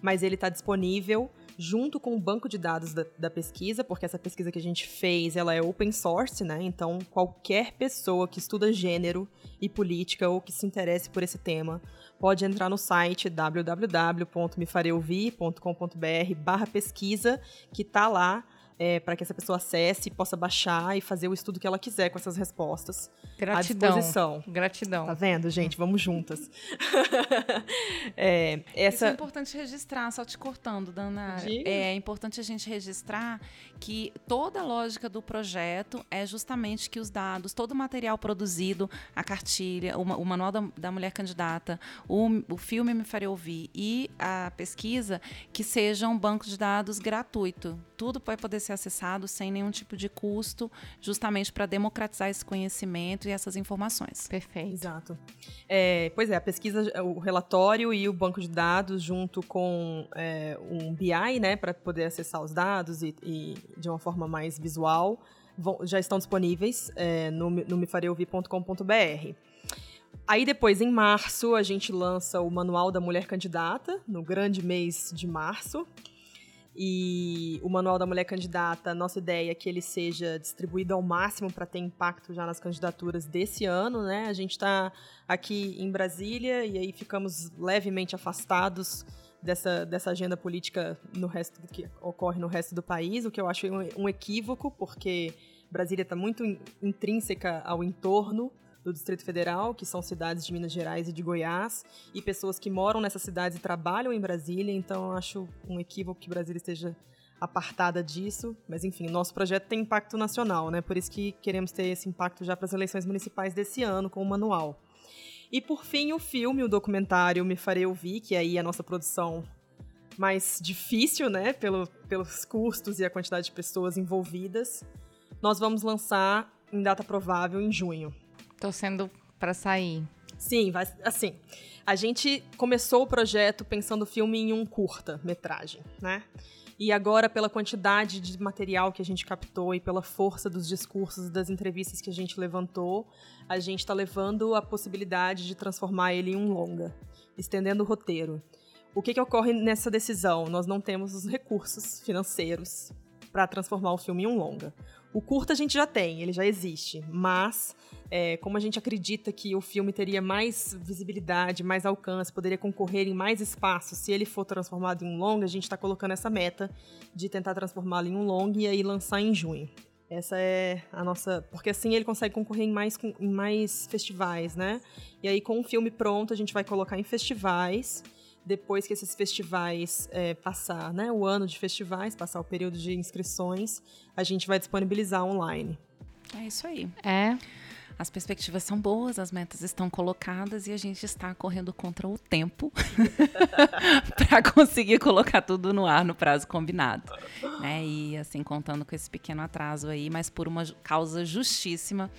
mas ele está disponível junto com o banco de dados da, da, pesquisa, porque essa pesquisa que a gente fez, ela é open source, né? Então, qualquer pessoa que estuda gênero e política ou que se interesse por esse tema pode entrar no site www.mefareouvir.com.br barra pesquisa, que tá lá é, para que essa pessoa acesse, possa baixar e fazer o estudo que ela quiser com essas respostas Gratidão. à disposição. Gratidão. Tá vendo, gente? Vamos juntas. é, essa... Isso é importante registrar, só te cortando, Dana. Diga. É importante a gente registrar que toda a lógica do projeto é justamente que os dados, todo o material produzido, a cartilha, o, o manual da, da, mulher candidata, o, o filme Me Faria Ouvir e a pesquisa, que seja um banco de dados gratuito. Tudo vai poder ser acessado sem nenhum tipo de custo, justamente para democratizar esse conhecimento e essas informações. Perfeito. Exato. É, pois é, a pesquisa, o relatório e o banco de dados, junto com é, um BI, né, para poder acessar os dados e, e, de uma forma mais visual, vão, já estão disponíveis é, no, no mefareouvir.com.br. Aí depois, em março, a gente lança o Manual da Mulher Candidata, no grande mês de março e o Manual da Mulher Candidata, nossa ideia é que ele seja distribuído ao máximo para ter impacto já nas candidaturas desse ano, né? A gente está aqui em Brasília e aí ficamos levemente afastados dessa, dessa agenda política no resto do que ocorre no resto do país, o que eu acho um, um equívoco, porque Brasília está muito intrínseca ao entorno do Distrito Federal, que são cidades de Minas Gerais e de Goiás, e pessoas que moram nessas cidades e trabalham em Brasília, então acho um equívoco que Brasília esteja apartada disso, mas enfim, nosso projeto tem impacto nacional, né? Por isso que queremos ter esse impacto já para as eleições municipais desse ano com o manual. E por fim, o filme, o documentário Me Farei Ouvir, que aí é a nossa produção mais difícil, né, Pelo, pelos custos e a quantidade de pessoas envolvidas. Nós vamos lançar em data provável em junho. Torcendo para sair. Sim, vai, assim. A gente começou o projeto pensando o filme em um curta-metragem, né? E agora, pela quantidade de material que a gente captou e pela força dos discursos das entrevistas que a gente levantou, a gente está levando a possibilidade de transformar ele em um longa, estendendo o roteiro. O que, que ocorre nessa decisão? Nós não temos os recursos financeiros para transformar o filme em um longa. O curta a gente já tem, ele já existe, mas é, como a gente acredita que o filme teria mais visibilidade, mais alcance, poderia concorrer em mais espaço se ele for transformado em um longa, a gente está colocando essa meta de tentar transformá-lo em um longa e aí lançar em junho. Essa é a nossa. Porque assim ele consegue concorrer em mais, em mais festivais, né? E aí, com o filme pronto, a gente vai colocar em festivais depois que esses festivais é, passar, né, o ano de festivais, passar o período de inscrições, a gente vai disponibilizar online. É isso aí. É. As perspectivas são boas, as metas estão colocadas e a gente está correndo contra o tempo para conseguir colocar tudo no ar no prazo combinado. Né? E assim, contando com esse pequeno atraso aí, mas por uma causa justíssima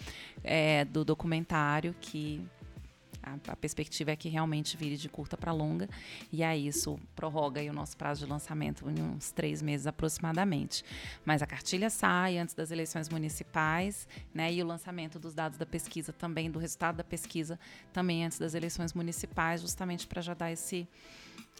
é, do documentário que a, a, perspectiva é que realmente vire de curta para longa, e aí isso prorroga o nosso prazo de lançamento em uns três meses aproximadamente. Mas a cartilha sai antes das eleições municipais, né? E o lançamento dos dados da pesquisa também, do resultado da pesquisa, também antes das eleições municipais, justamente para já dar esse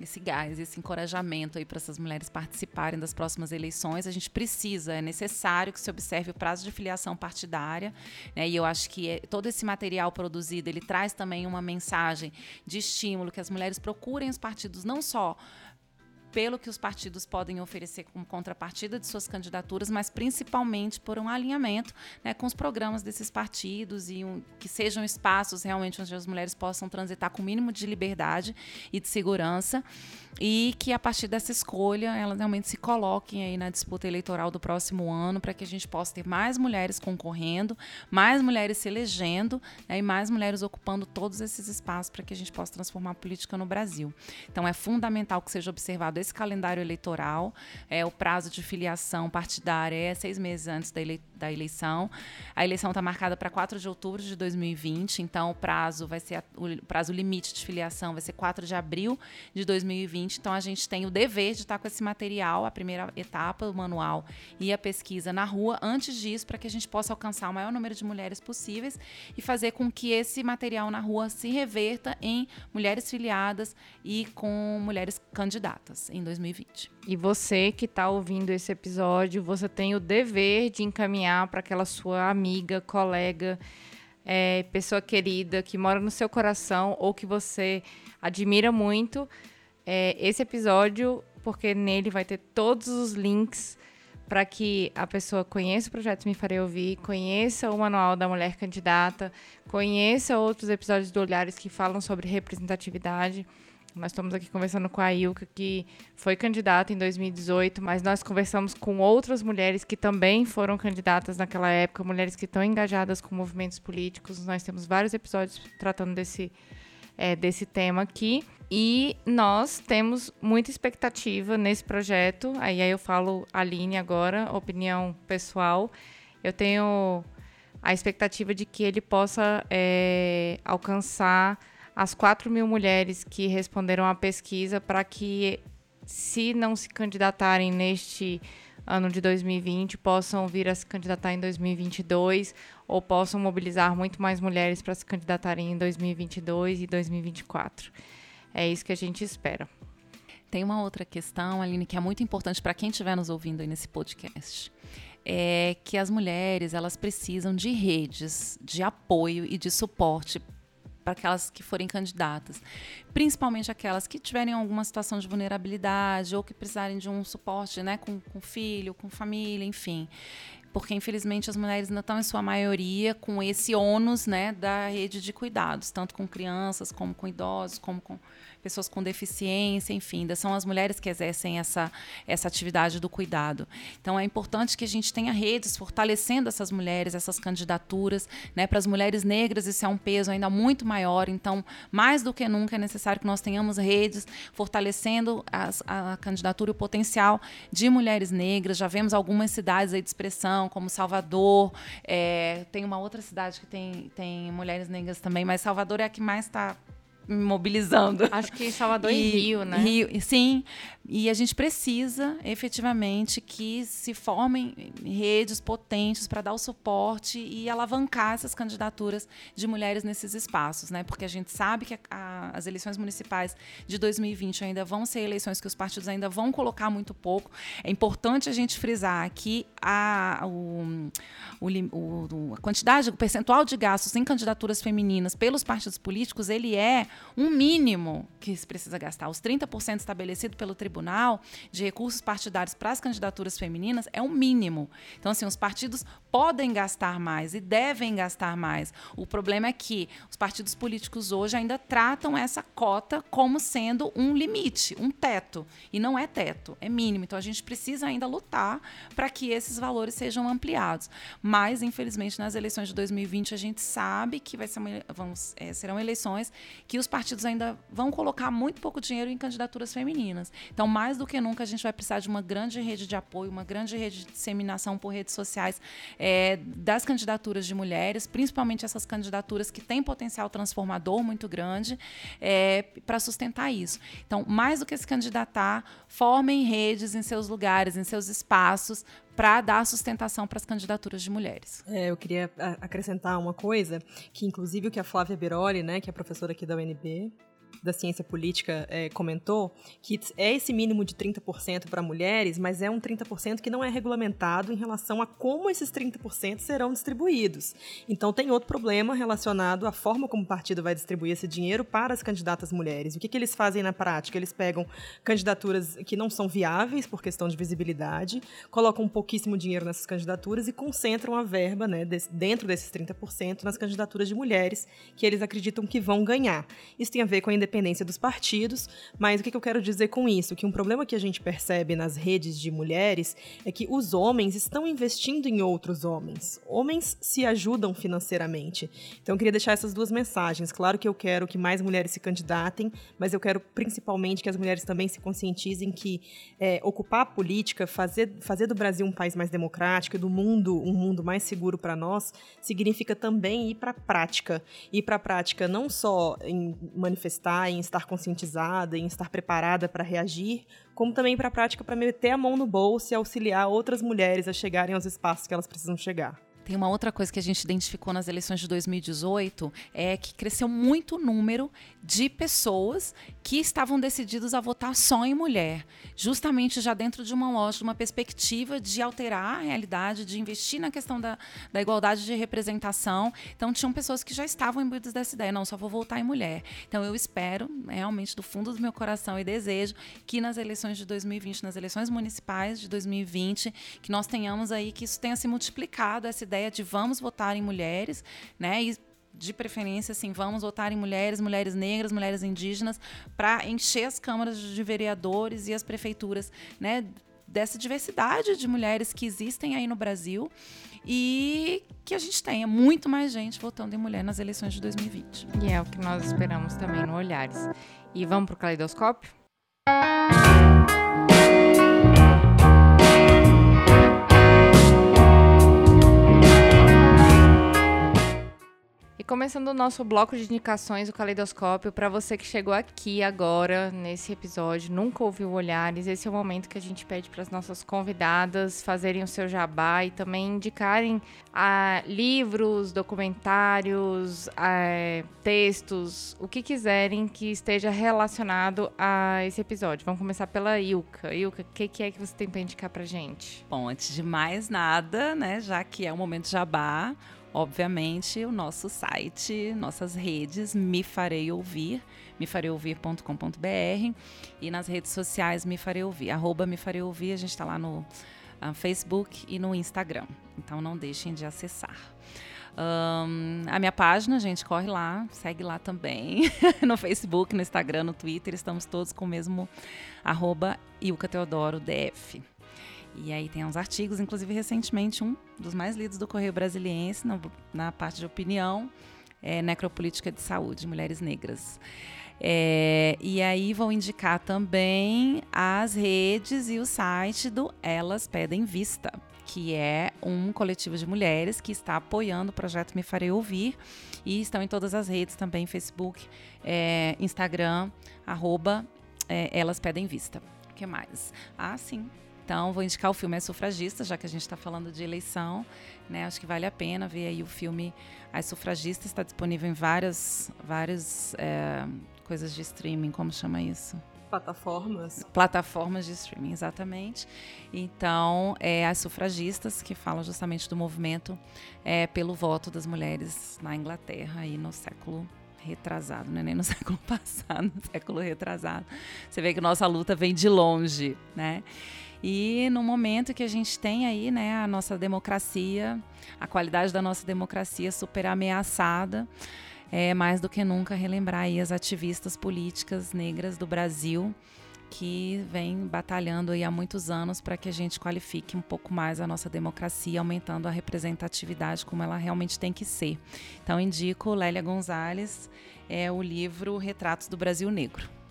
esse gás, esse encorajamento aí para essas mulheres participarem das próximas eleições. A gente precisa, é necessário que se observe o prazo de filiação partidária, né? E eu acho que é, todo esse material produzido, ele traz também uma mensagem de estímulo que as mulheres procurem os partidos não só pelo que os partidos podem oferecer como contrapartida de suas candidaturas, mas principalmente por um alinhamento né, com os programas desses partidos e um, que sejam espaços realmente onde as mulheres possam transitar com o mínimo de liberdade e de segurança e que a partir dessa escolha elas realmente se coloquem aí na disputa eleitoral do próximo ano para que a gente possa ter mais mulheres concorrendo, mais mulheres se elegendo né, e mais mulheres ocupando todos esses espaços para que a gente possa transformar a política no Brasil. Então é fundamental que seja observado esse calendário eleitoral, é o prazo de filiação partidária é seis meses antes da, ele, da eleição. A eleição está marcada para 4 de outubro de 2020, então o prazo vai ser o prazo limite de filiação vai ser 4 de abril de 2020 2020. Então, a gente tem o dever de estar com esse material, a primeira etapa, o manual e a pesquisa na rua, antes disso, para que a gente possa alcançar o maior número de mulheres possíveis e fazer com que esse material na rua se reverta em mulheres filiadas e com mulheres candidatas em 2020. E você que está ouvindo esse episódio, você tem o dever de encaminhar para aquela sua amiga, colega, é, pessoa querida que mora no seu coração ou que você admira muito é, esse episódio, porque nele vai ter todos os links para que a pessoa conheça o projeto Me Farei Ouvir, conheça o Manual da Mulher Candidata, conheça outros episódios do Olhares que falam sobre representatividade. Nós estamos aqui conversando com a Ilka, que foi candidata em 2018, mas nós conversamos com outras mulheres que também foram candidatas naquela época, mulheres que estão engajadas com movimentos políticos. Nós temos vários episódios tratando desse, é, desse tema aqui. E nós temos muita expectativa nesse projeto. Aí, eu falo Aline agora, opinião pessoal. Eu tenho a expectativa de que ele possa é, alcançar as 4 mil mulheres que responderam à pesquisa para que, se não se candidatarem neste ano de 2020, possam vir a se candidatar em 2022 ou possam mobilizar muito mais mulheres para se candidatarem em 2022 e 2024. É isso que a gente espera. Tem uma outra questão, Aline, que é muito importante para quem estiver nos ouvindo aí nesse podcast. É que as mulheres elas precisam de redes de apoio e de suporte para aquelas que forem candidatas, principalmente aquelas que tiverem alguma situação de vulnerabilidade ou que precisarem de um suporte, né, com, com filho, com família, enfim. Porque infelizmente as mulheres ainda estão em sua maioria com esse ônus né, da rede de cuidados, tanto com crianças como com idosos, como com pessoas com deficiência, enfim, são as mulheres que exercem essa, essa atividade do cuidado. Então é importante que a gente tenha redes fortalecendo essas mulheres, essas candidaturas, né? Para as mulheres negras isso é um peso ainda muito maior, então mais do que nunca é necessário que nós tenhamos redes fortalecendo as, a candidatura e o potencial de mulheres negras. Já vemos algumas cidades aí de expressão, como Salvador, é, tem uma outra cidade que tem, tem mulheres negras também, mas Salvador é a que mais está mobilizando. Acho que Salvador e, e Rio, né? Rio, sim. E a gente precisa, efetivamente, que se formem redes potentes para dar o suporte e alavancar essas candidaturas de mulheres nesses espaços, né? Porque a gente sabe que a, a, as eleições municipais de 2020 ainda vão ser eleições que os partidos ainda vão colocar muito pouco. É importante a gente frisar que a, o, o, o, a quantidade, o percentual de gastos em candidaturas femininas pelos partidos políticos, ele é um mínimo que se precisa gastar. Os 30% estabelecido pelo tribunal de recursos partidários para as candidaturas femininas é um mínimo. Então, assim, os partidos podem gastar mais e devem gastar mais. O problema é que os partidos políticos hoje ainda tratam essa cota como sendo um limite, um teto. E não é teto, é mínimo. Então, a gente precisa ainda lutar para que esses valores sejam ampliados. Mas, infelizmente, nas eleições de 2020, a gente sabe que vai ser uma, vamos, é, serão eleições que os partidos ainda vão colocar muito pouco dinheiro em candidaturas femininas. Então, mais do que nunca, a gente vai precisar de uma grande rede de apoio, uma grande rede de disseminação por redes sociais é, das candidaturas de mulheres, principalmente essas candidaturas que têm potencial transformador muito grande, é, para sustentar isso. Então, mais do que se candidatar, formem redes em seus lugares, em seus espaços, para dar sustentação para as candidaturas de mulheres. É, eu queria acrescentar uma coisa, que inclusive o que a Flávia Biroli, né, que é professora aqui da UNB, da ciência política é, comentou, que é esse mínimo de 30% para mulheres, mas é um 30% que não é regulamentado em relação a como esses 30% serão distribuídos. Então tem outro problema relacionado à forma como o partido vai distribuir esse dinheiro para as candidatas mulheres. O que, que eles fazem na prática? Eles pegam candidaturas que não são viáveis por questão de visibilidade, colocam pouquíssimo dinheiro nessas candidaturas e concentram a verba né, dentro desses 30% nas candidaturas de mulheres que eles acreditam que vão ganhar. Isso tem a ver com a independência dos partidos, mas o que eu quero dizer com isso? Que um problema que a gente percebe nas redes de mulheres é que os homens estão investindo em outros homens. Homens se ajudam financeiramente. Então eu queria deixar essas duas mensagens. Claro que eu quero que mais mulheres se candidatem, mas eu quero principalmente que as mulheres também se conscientizem que é, ocupar a política, fazer, fazer do Brasil um país mais democrático e do mundo um mundo mais seguro para nós, significa também ir para a prática. Ir para a prática não só em manifestar, em estar conscientizada, em estar preparada para reagir, como também para a prática para meter a mão no bolso e auxiliar outras mulheres a chegarem aos espaços que elas precisam chegar. Tem uma outra coisa que a gente identificou nas eleições de 2018 é que cresceu muito o número de pessoas que estavam decididos a votar só em mulher, justamente já dentro de uma lógica, uma perspectiva de alterar a realidade, de investir na questão da, da igualdade de representação. Então tinham pessoas que já estavam imbuídas dessa ideia, não, só vou votar em mulher. Então eu espero, realmente do fundo do meu coração e desejo que nas eleições de 2020, nas eleições municipais de 2020, que nós tenhamos aí que isso tenha se multiplicado essa ideia de vamos votar em mulheres, né? E de preferência, assim, vamos votar em mulheres, mulheres negras, mulheres indígenas, para encher as câmaras de vereadores e as prefeituras, né? Dessa diversidade de mulheres que existem aí no Brasil e que a gente tenha muito mais gente votando em mulher nas eleições de 2020. E é o que nós esperamos também no Olhares. E vamos para o caleidoscópio? E começando o nosso bloco de indicações, o Caleidoscópio, para você que chegou aqui agora nesse episódio, nunca ouviu Olhares, esse é o momento que a gente pede para as nossas convidadas fazerem o seu jabá e também indicarem ah, livros, documentários, ah, textos, o que quiserem que esteja relacionado a esse episódio. Vamos começar pela Ilka. Ilka, o que, que é que você tem para indicar para gente? Bom, antes de mais nada, né, já que é o momento jabá, obviamente, o nosso site, nossas redes, Me Farei Ouvir, mefareiouvir.com.br e nas redes sociais Me Farei Ouvir, arroba Me Farei Ouvir, a gente está lá no uh, Facebook e no Instagram, então não deixem de acessar. Um, a minha página, gente, corre lá, segue lá também, no Facebook, no Instagram, no Twitter, estamos todos com o mesmo arroba Ilka Teodoro DF. E aí tem uns artigos, inclusive recentemente um dos mais lidos do Correio Brasiliense, na, na parte de opinião, é Necropolítica de Saúde, Mulheres Negras. É, e aí vou indicar também as redes e o site do Elas Pedem Vista, que é um coletivo de mulheres que está apoiando o projeto Me Farei Ouvir e estão em todas as redes também, Facebook, é, Instagram, arroba é, Elas Pedem Vista. O que mais? Ah, sim, então, vou indicar o filme É Sufragista, já que a gente está falando de eleição. Né? Acho que vale a pena ver aí o filme As Sufragistas. Está disponível em várias, várias é, coisas de streaming, como chama isso? Plataformas. Plataformas de streaming, exatamente. Então, é As Sufragistas, que falam justamente do movimento é, pelo voto das mulheres na Inglaterra aí no século retrasado, não é nem no século passado, no século retrasado. Você vê que nossa luta vem de longe, né? E no momento que a gente tem aí, né, a nossa democracia, a qualidade da nossa democracia super ameaçada, é mais do que nunca relembrar aí as ativistas políticas negras do Brasil que vem batalhando aí há muitos anos para que a gente qualifique um pouco mais a nossa democracia, aumentando a representatividade como ela realmente tem que ser. Então indico Lélia Gonzalez, é o livro Retratos do Brasil Negro.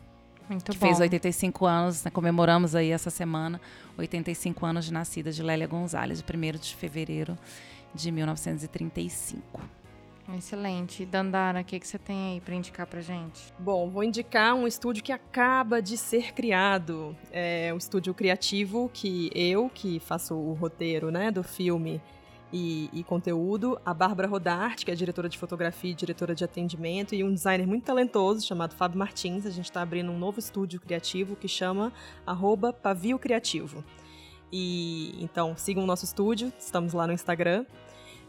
Muito que bom. fez 85 anos, né, comemoramos aí essa semana 85 anos de nascida de Lélia Gonzalez, de 1 de fevereiro de 1935. Excelente. Dandara, o que, que você tem aí para indicar para gente? Bom, vou indicar um estúdio que acaba de ser criado. É um estúdio criativo que eu, que faço o roteiro né, do filme, e, e, conteúdo, a Bárbara Rodarte, que é diretora de fotografia e diretora de atendimento, e um designer muito talentoso chamado Fábio Martins. A gente está abrindo um novo estúdio criativo que chama arroba Pavio Criativo. E então sigam o nosso estúdio, estamos lá no Instagram.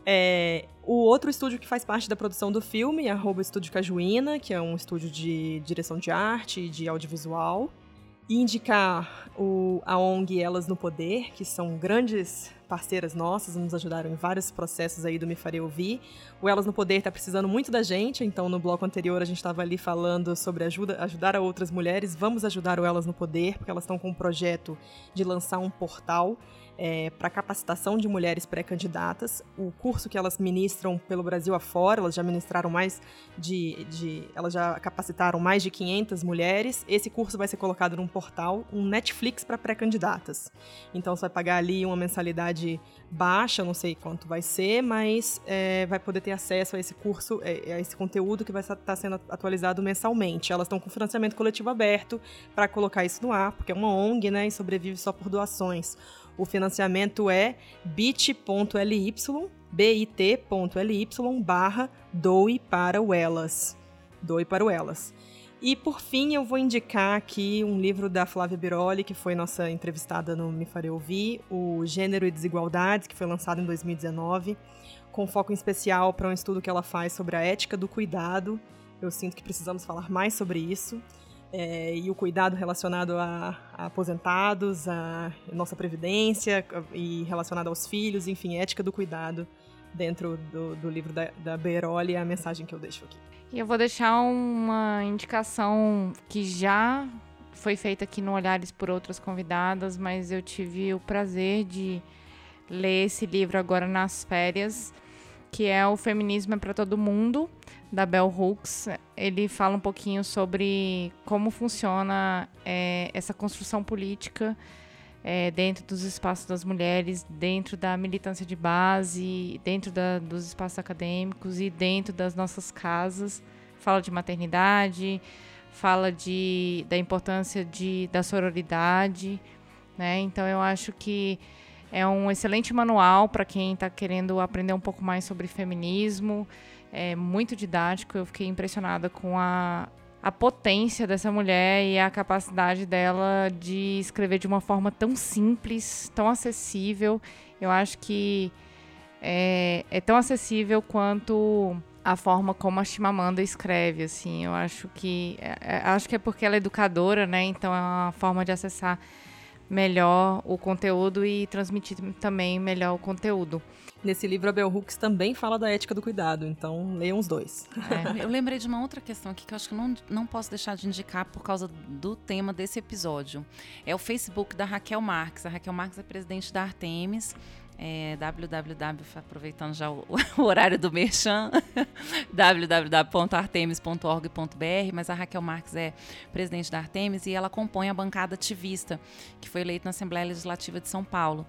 É, o outro estúdio que faz parte da produção do filme é Estúdio Cajuína, que é um estúdio de direção de arte e de audiovisual. E indicar o, a ONG Elas no Poder, que são grandes parceiras nossas, nos ajudaram em vários processos aí do Me Farei Ouvir. O Elas no Poder está precisando muito da gente, então no bloco anterior a gente estava ali falando sobre ajuda, ajudar a outras mulheres. Vamos ajudar o Elas no Poder, porque elas estão com um projeto de lançar um portal é, para capacitação de mulheres pré-candidatas. O curso que elas ministram pelo Brasil afora, elas já ministraram mais de, de, elas já capacitaram mais de 500 mulheres. Esse curso vai ser colocado num portal, um Netflix para pré-candidatas. Então você vai pagar ali uma mensalidade baixa, não sei quanto vai ser, mas é, vai poder ter acesso a esse curso, é, a esse conteúdo que vai estar tá sendo atualizado mensalmente. Elas estão com financiamento coletivo aberto para colocar isso no ar, porque é uma ONG, né, e sobrevive só por doações. O financiamento é bit.ly, bit.ly barra doe para o Elas. Doe para o Elas. E por fim, eu vou indicar aqui um livro da Flávia Biroli, que foi nossa entrevistada no Me Farei Ouvir, o Gênero e Desigualdades, que foi lançado em 2019, com foco em especial para um estudo que ela faz sobre a ética do cuidado. Eu sinto que precisamos falar mais sobre isso é, e o cuidado relacionado a, a, aposentados, a nossa previdência e relacionado aos filhos, enfim, ética do cuidado dentro do, do livro da, da Beroli, é a mensagem que eu deixo aqui. E eu vou deixar uma indicação que já foi feita aqui no Olhares por outras convidadas, mas eu tive o prazer de ler esse livro agora nas férias, que é O Feminismo é para Todo Mundo, da Bell Hooks, ele fala um pouquinho sobre como funciona é, essa construção política é, dentro dos espaços das mulheres, dentro da militância de base, dentro da, dos espaços acadêmicos e dentro das nossas casas. Fala de maternidade, fala de, da importância de, da sororidade. Né? Então, eu acho que é um excelente manual para quem está querendo aprender um pouco mais sobre feminismo é muito didático. Eu fiquei impressionada com a, a potência dessa mulher e a capacidade dela de escrever de uma forma tão simples, tão acessível. Eu acho que é, é tão acessível quanto a forma como a Chimamanda escreve, assim. Eu acho que é, é acho que é porque ela é educadora, né? Então é uma forma de acessar melhor o conteúdo e transmitir também melhor o conteúdo. Nesse livro, a Bell Hooks também fala da ética do cuidado, então leiam os dois. É, eu lembrei de uma outra questão aqui que eu acho que não, não posso deixar de indicar por causa do tema desse episódio. É o Facebook da Raquel Marques. A Raquel Marques é presidente da Artemis é, www, aproveitando já o, o horário do Merchan, www.artemis.org.br, mas a Raquel Marques é presidente da Artemis e ela compõe a bancada ativista, que foi eleita na Assembleia Legislativa de São Paulo.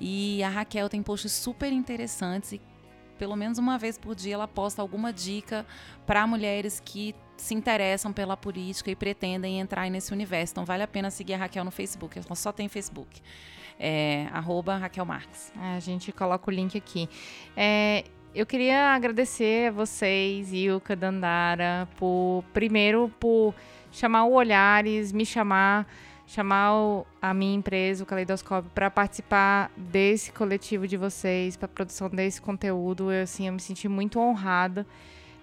E a Raquel tem posts super interessantes e pelo menos uma vez por dia ela posta alguma dica para mulheres que se interessam pela política e pretendem entrar nesse universo. Então vale a pena seguir a Raquel no Facebook, ela só tem Facebook é, arroba Raquel Marques. É, a gente coloca o link aqui. É, eu queria agradecer a vocês, Ilka, Dandara, por primeiro por chamar o Olhares, me chamar, chamar o, a minha empresa, o Caleidoscópio, para participar desse coletivo de vocês, para a produção desse conteúdo. Eu, assim, eu me senti muito honrada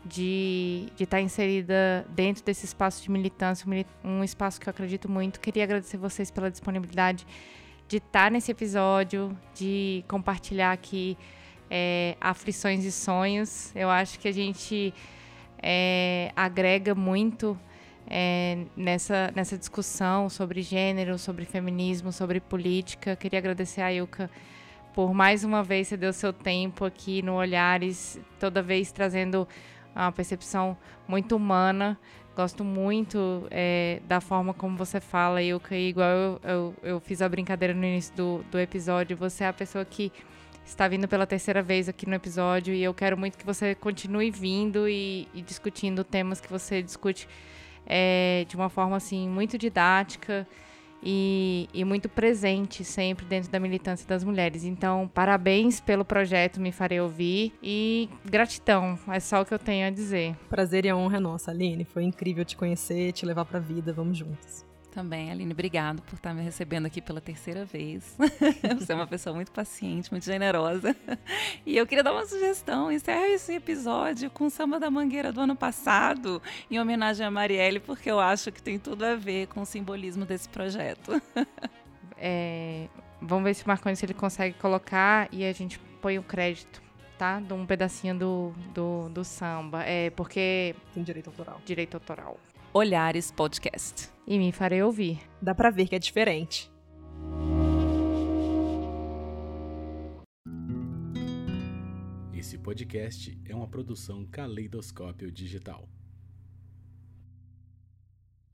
de, estar tá inserida dentro desse espaço de militância, um espaço que eu acredito muito. Queria agradecer vocês pela disponibilidade de estar tá nesse episódio, de compartilhar aqui é, aflições e sonhos. Eu acho que a gente é, agrega muito é, nessa, nessa discussão sobre gênero, sobre feminismo, sobre política. Queria agradecer a Ilka por mais uma vez você deu seu tempo aqui no Olhares, toda vez trazendo uma percepção muito humana Gosto muito é, da forma como você fala, Ilka. E igual eu, eu, eu, fiz a brincadeira no início do, do episódio, você é a pessoa que está vindo pela terceira vez aqui no episódio. E eu quero muito que você continue vindo e, e discutindo temas que você discute é, de uma forma assim muito didática e, e, muito presente sempre dentro da militância das mulheres. Então, parabéns pelo projeto Me Farei Ouvir e gratidão, é só o que eu tenho a dizer. Prazer e a honra é nossa, Aline. Foi incrível te conhecer, te levar pra vida. Vamos juntos. Também, Aline, obrigado por estar me recebendo aqui pela terceira vez. Você é uma pessoa muito paciente, muito generosa. E eu queria dar uma sugestão: encerra esse episódio com o samba da mangueira do ano passado, em homenagem a Marielle, porque eu acho que tem tudo a ver com o simbolismo desse projeto. É, vamos ver se o Marconi se ele consegue colocar e a gente põe o crédito tá? De um pedacinho do, do, do samba. É porque. Tem direito autoral. Direito autoral. Olhares Podcast. E me farei ouvir. Dá pra ver que é diferente. Esse podcast é uma produção Caleidoscópio Digital.